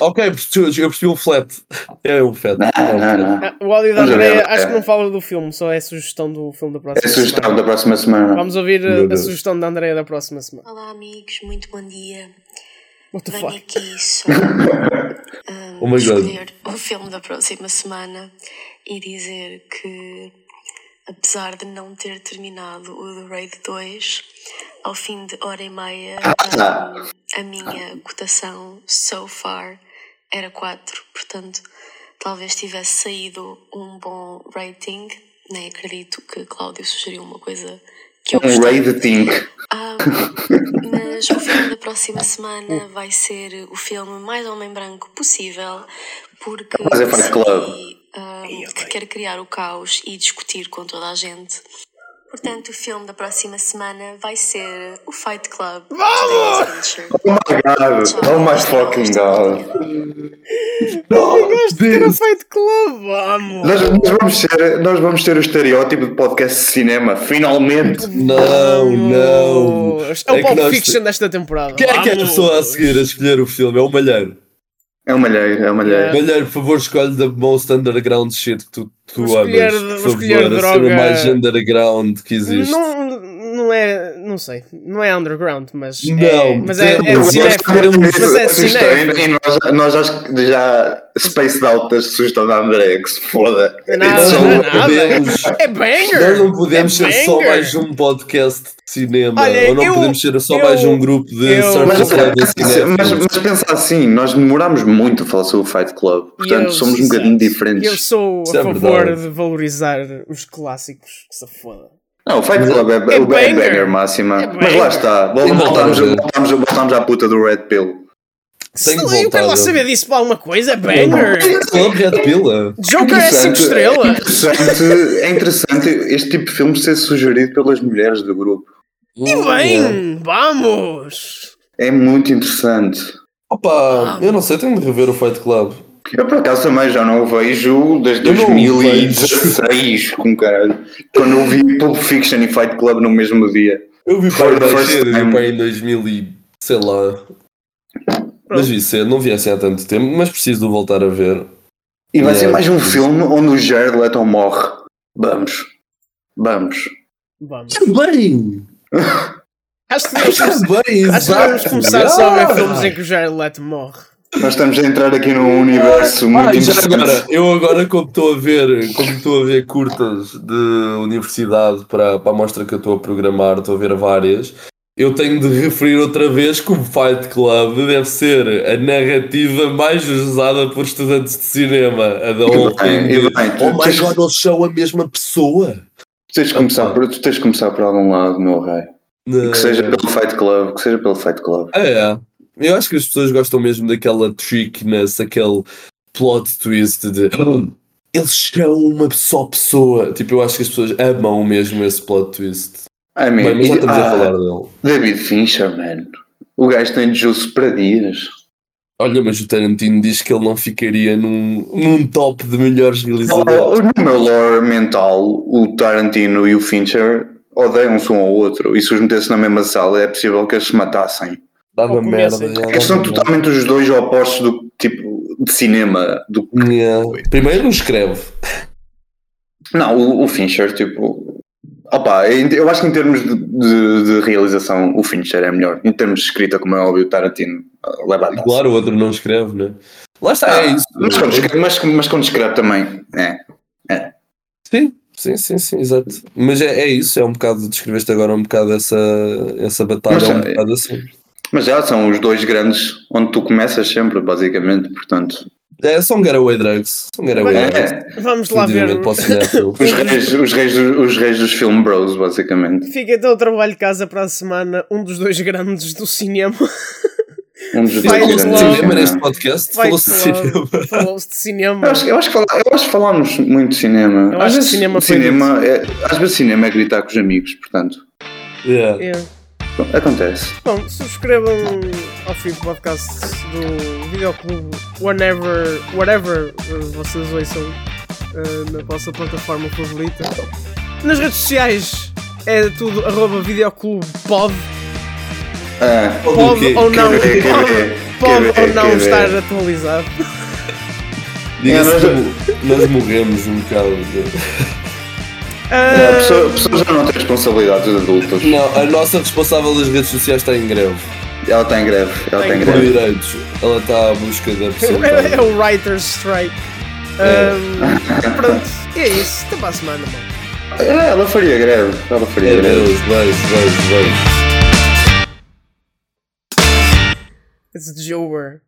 [SPEAKER 3] Ok, eu percebi um flat. É um flat.
[SPEAKER 4] Não,
[SPEAKER 3] é um
[SPEAKER 4] não,
[SPEAKER 3] flat.
[SPEAKER 4] não.
[SPEAKER 1] Ah, O áudio da
[SPEAKER 4] ver,
[SPEAKER 1] acho
[SPEAKER 4] é.
[SPEAKER 1] que não fala do filme, só é sugestão do filme da próxima
[SPEAKER 4] É a sugestão
[SPEAKER 1] semana.
[SPEAKER 4] da próxima semana.
[SPEAKER 1] Vamos ouvir
[SPEAKER 3] Meu
[SPEAKER 1] a, a sugestão da Andreia da próxima semana.
[SPEAKER 5] Olá amigos, muito bom dia.
[SPEAKER 1] What the
[SPEAKER 5] Venho
[SPEAKER 1] fuck?
[SPEAKER 5] aqui só um,
[SPEAKER 3] Oh God.
[SPEAKER 5] escolher o filme da próxima semana e dizer que, apesar de não ter terminado o The Raid 2, ao fim de hora e meia, um, a minha cotação so far era 4, portanto, talvez tivesse saído um bom rating. Nem acredito que Cláudio sugeriu uma coisa que eu
[SPEAKER 4] Um
[SPEAKER 5] gostei.
[SPEAKER 4] rating.
[SPEAKER 5] Ah, mas o filme da próxima semana vai ser o filme mais homem branco possível, porque
[SPEAKER 4] Mas é Fight Club.
[SPEAKER 5] Ah, que quer criar o caos e discutir com toda a gente. Portanto, o filme da próxima semana vai ser o Fight Club. Vamos!
[SPEAKER 4] Oh my god. Oh my fucking god.
[SPEAKER 1] Era feito club, vamos!
[SPEAKER 4] Nós, nós vamos ser, nós vamos ter o estereótipo de podcast de cinema, finalmente.
[SPEAKER 3] Não, não.
[SPEAKER 1] É o
[SPEAKER 3] É
[SPEAKER 1] Pulp Fiction desta temporada.
[SPEAKER 3] Quem é que é a pessoa a seguir a escolher o filme? É o Malheiro.
[SPEAKER 4] É uma malheiro, é uma malheiro.
[SPEAKER 3] Malheiro, por favor, escolhe the most underground shit que tu, tu amas. Por favor, a
[SPEAKER 1] droga-
[SPEAKER 3] cena mais underground que existe.
[SPEAKER 1] Não, não é, não sei, não é underground, mas é,
[SPEAKER 3] Não,
[SPEAKER 1] mas é, é cinéfilo, mas é de
[SPEAKER 4] Assustei,
[SPEAKER 1] cinéfilo.
[SPEAKER 4] e nós, nós acho que já spaced out a sugestão da André, que se foda.
[SPEAKER 1] Não é não é
[SPEAKER 3] podemos-
[SPEAKER 1] É banger!
[SPEAKER 3] Nós não podemos
[SPEAKER 1] É
[SPEAKER 3] ser só mais um podcast de cinema.
[SPEAKER 1] Olha,
[SPEAKER 3] ou não
[SPEAKER 1] eu-
[SPEAKER 3] podemos ser só
[SPEAKER 1] eu-
[SPEAKER 3] mais um grupo de
[SPEAKER 4] Mas,
[SPEAKER 3] surface
[SPEAKER 4] mas, mas, mas pensa assim, nós demorámos muito a falar sobre o Fight Club, portanto
[SPEAKER 1] Eu-
[SPEAKER 4] somos um bocadinho diferentes.
[SPEAKER 1] Eu sou
[SPEAKER 3] Isso
[SPEAKER 1] a
[SPEAKER 3] é
[SPEAKER 1] favor
[SPEAKER 3] verdade.
[SPEAKER 1] de valorizar os clássicos, que se foda.
[SPEAKER 4] Não, o Fight Club é,
[SPEAKER 1] É
[SPEAKER 4] o
[SPEAKER 1] banger.
[SPEAKER 4] banger máxima.
[SPEAKER 1] É
[SPEAKER 4] mas
[SPEAKER 1] banger.
[SPEAKER 4] lá está, voltamos, voltamos, voltamos à puta do Red Pill.
[SPEAKER 3] Que
[SPEAKER 1] eu quero lá saber disso para alguma coisa, é banger!
[SPEAKER 3] Club Red Pila.
[SPEAKER 1] Joker é 5
[SPEAKER 4] Interessante, É
[SPEAKER 1] estrelas!
[SPEAKER 4] interessante, é interessante este tipo de filme ser sugerido pelas mulheres do grupo.
[SPEAKER 1] E bem, vamos!
[SPEAKER 4] É muito interessante.
[SPEAKER 3] Opa, eu não sei, tenho de rever o Fight Club.
[SPEAKER 4] Eu por acaso também já não o vejo desde
[SPEAKER 3] Eu não o
[SPEAKER 4] 2016, com caralho. Quando eu vi Pulp Fiction e Fight Club no mesmo dia.
[SPEAKER 3] Eu vi para para em 2000 e sei lá. Mas vi cedo, não vi assim há tanto tempo, mas preciso de voltar a ver.
[SPEAKER 4] E vai ser
[SPEAKER 3] Yeah.
[SPEAKER 4] mais um filme onde o Jared Leto morre. Vamos. Vamos.
[SPEAKER 1] Vamos.
[SPEAKER 3] Bem!
[SPEAKER 1] Acho que devemos,
[SPEAKER 3] Bem,
[SPEAKER 1] acho que devemos começar só a ver filmes em que o Jared Leto morre.
[SPEAKER 4] Nós estamos a entrar aqui num universo muito
[SPEAKER 3] Ah, e já
[SPEAKER 4] interessante.
[SPEAKER 3] agora, eu agora como estou a ver, como estou a ver curtas de universidade para, para a mostra que eu estou a programar, estou a ver várias, eu tenho de referir outra vez que o Fight Club deve ser a narrativa mais usada por estudantes de cinema. A da
[SPEAKER 4] tu
[SPEAKER 3] Oh my
[SPEAKER 4] tens-
[SPEAKER 3] god, eles são a mesma pessoa.
[SPEAKER 4] Tu tens de começar por, tu tens de começar por algum lado, meu rei.
[SPEAKER 3] Não.
[SPEAKER 4] Que seja pelo Fight Club, que seja pelo Fight Club.
[SPEAKER 3] É, é. Eu acho que as pessoas gostam mesmo daquela trickness, aquele plot twist de "Oh, eles são uma só pessoa. Tipo, eu acho que as pessoas amam mesmo esse plot twist.
[SPEAKER 4] I mean,
[SPEAKER 3] Bem, mas já estamos a
[SPEAKER 4] ah,
[SPEAKER 3] falar dele.
[SPEAKER 4] David Fincher, man. O gajo tem juice para dias.
[SPEAKER 3] Olha, mas o Tarantino diz que ele não ficaria num, num top de melhores realizadores.
[SPEAKER 4] No meu lore mental, o Tarantino e o Fincher odeiam-se um ao outro. E se os metesse na mesma sala, é possível que eles se matassem.
[SPEAKER 3] Dava merda.
[SPEAKER 4] são totalmente os dois opostos do tipo de cinema. Do...
[SPEAKER 3] Yeah. Primeiro não escreve.
[SPEAKER 4] Não, o, o Fincher, tipo. Opa, eu acho que em termos de, de- de realização, o Fincher é melhor. Em termos de escrita, como é óbvio, o Tarantino ah, leva a taça.
[SPEAKER 3] Claro, o outro não escreve, né? Lá está,
[SPEAKER 4] Ah,
[SPEAKER 3] é isso.
[SPEAKER 4] Mas quando, escreve, mas, mas quando escreve também. É.
[SPEAKER 3] Sim, sim, sim, sim, exato. Mas é, é isso, é um bocado, descreveste agora um bocado essa, essa batalha,
[SPEAKER 4] Mas,
[SPEAKER 3] é um
[SPEAKER 4] é-
[SPEAKER 3] bocado assim.
[SPEAKER 4] Mas já são os dois grandes onde tu começas sempre, basicamente. Portanto,
[SPEAKER 3] É, são getaway drugs. São
[SPEAKER 1] Agora-
[SPEAKER 3] drugs.
[SPEAKER 4] é,
[SPEAKER 1] Vamos lá ver.
[SPEAKER 4] Os, reis, os, reis, os reis dos film bros, basicamente.
[SPEAKER 1] Fica então o trabalho de casa para a semana. Um dos dois grandes do cinema.
[SPEAKER 4] Um dos
[SPEAKER 1] Club.
[SPEAKER 4] grandes.
[SPEAKER 3] cinema neste podcast, falou-se de cinema.
[SPEAKER 1] Falou-se de cinema.
[SPEAKER 4] Eu acho, eu, acho que eu acho que falámos muito de cinema.
[SPEAKER 1] Eu
[SPEAKER 4] às
[SPEAKER 1] acho que
[SPEAKER 4] vezes,
[SPEAKER 1] cinema foi
[SPEAKER 4] cinema é, às vezes cinema é gritar com os amigos, portanto.
[SPEAKER 3] Yeah.
[SPEAKER 1] É.
[SPEAKER 4] Bom, Acontece.
[SPEAKER 1] Bom, subscrevam ao fim do podcast do Videoclube whenever, whatever vocês ouçam uh, na vossa plataforma favorita. Nas redes sociais é tudo arroba Videoclube pod.
[SPEAKER 4] Ah,
[SPEAKER 1] Pode ou não, pode, pode
[SPEAKER 4] quer
[SPEAKER 1] ou não estar atualizado.
[SPEAKER 3] Diga-se
[SPEAKER 4] É, nós-
[SPEAKER 3] que nós morremos um bocado. De-
[SPEAKER 4] a,
[SPEAKER 1] Uh,
[SPEAKER 4] pessoa, a pessoa já não tem responsabilidades adultas.
[SPEAKER 3] Não, a nossa responsável das redes sociais está em greve.
[SPEAKER 4] Ela está em greve. Ela está em
[SPEAKER 3] Por
[SPEAKER 4] greve.
[SPEAKER 3] direitos. Ela está à busca da
[SPEAKER 1] é, é
[SPEAKER 3] porcentagem.
[SPEAKER 1] o Writer's Strike.
[SPEAKER 3] É.
[SPEAKER 1] Um, pronto, e é isso. Até para a semana, mano.
[SPEAKER 4] É, ela faria greve. Ela faria
[SPEAKER 3] Meu
[SPEAKER 4] greve.
[SPEAKER 3] Deus, beijo, beijo, beijo.
[SPEAKER 1] It's Joer.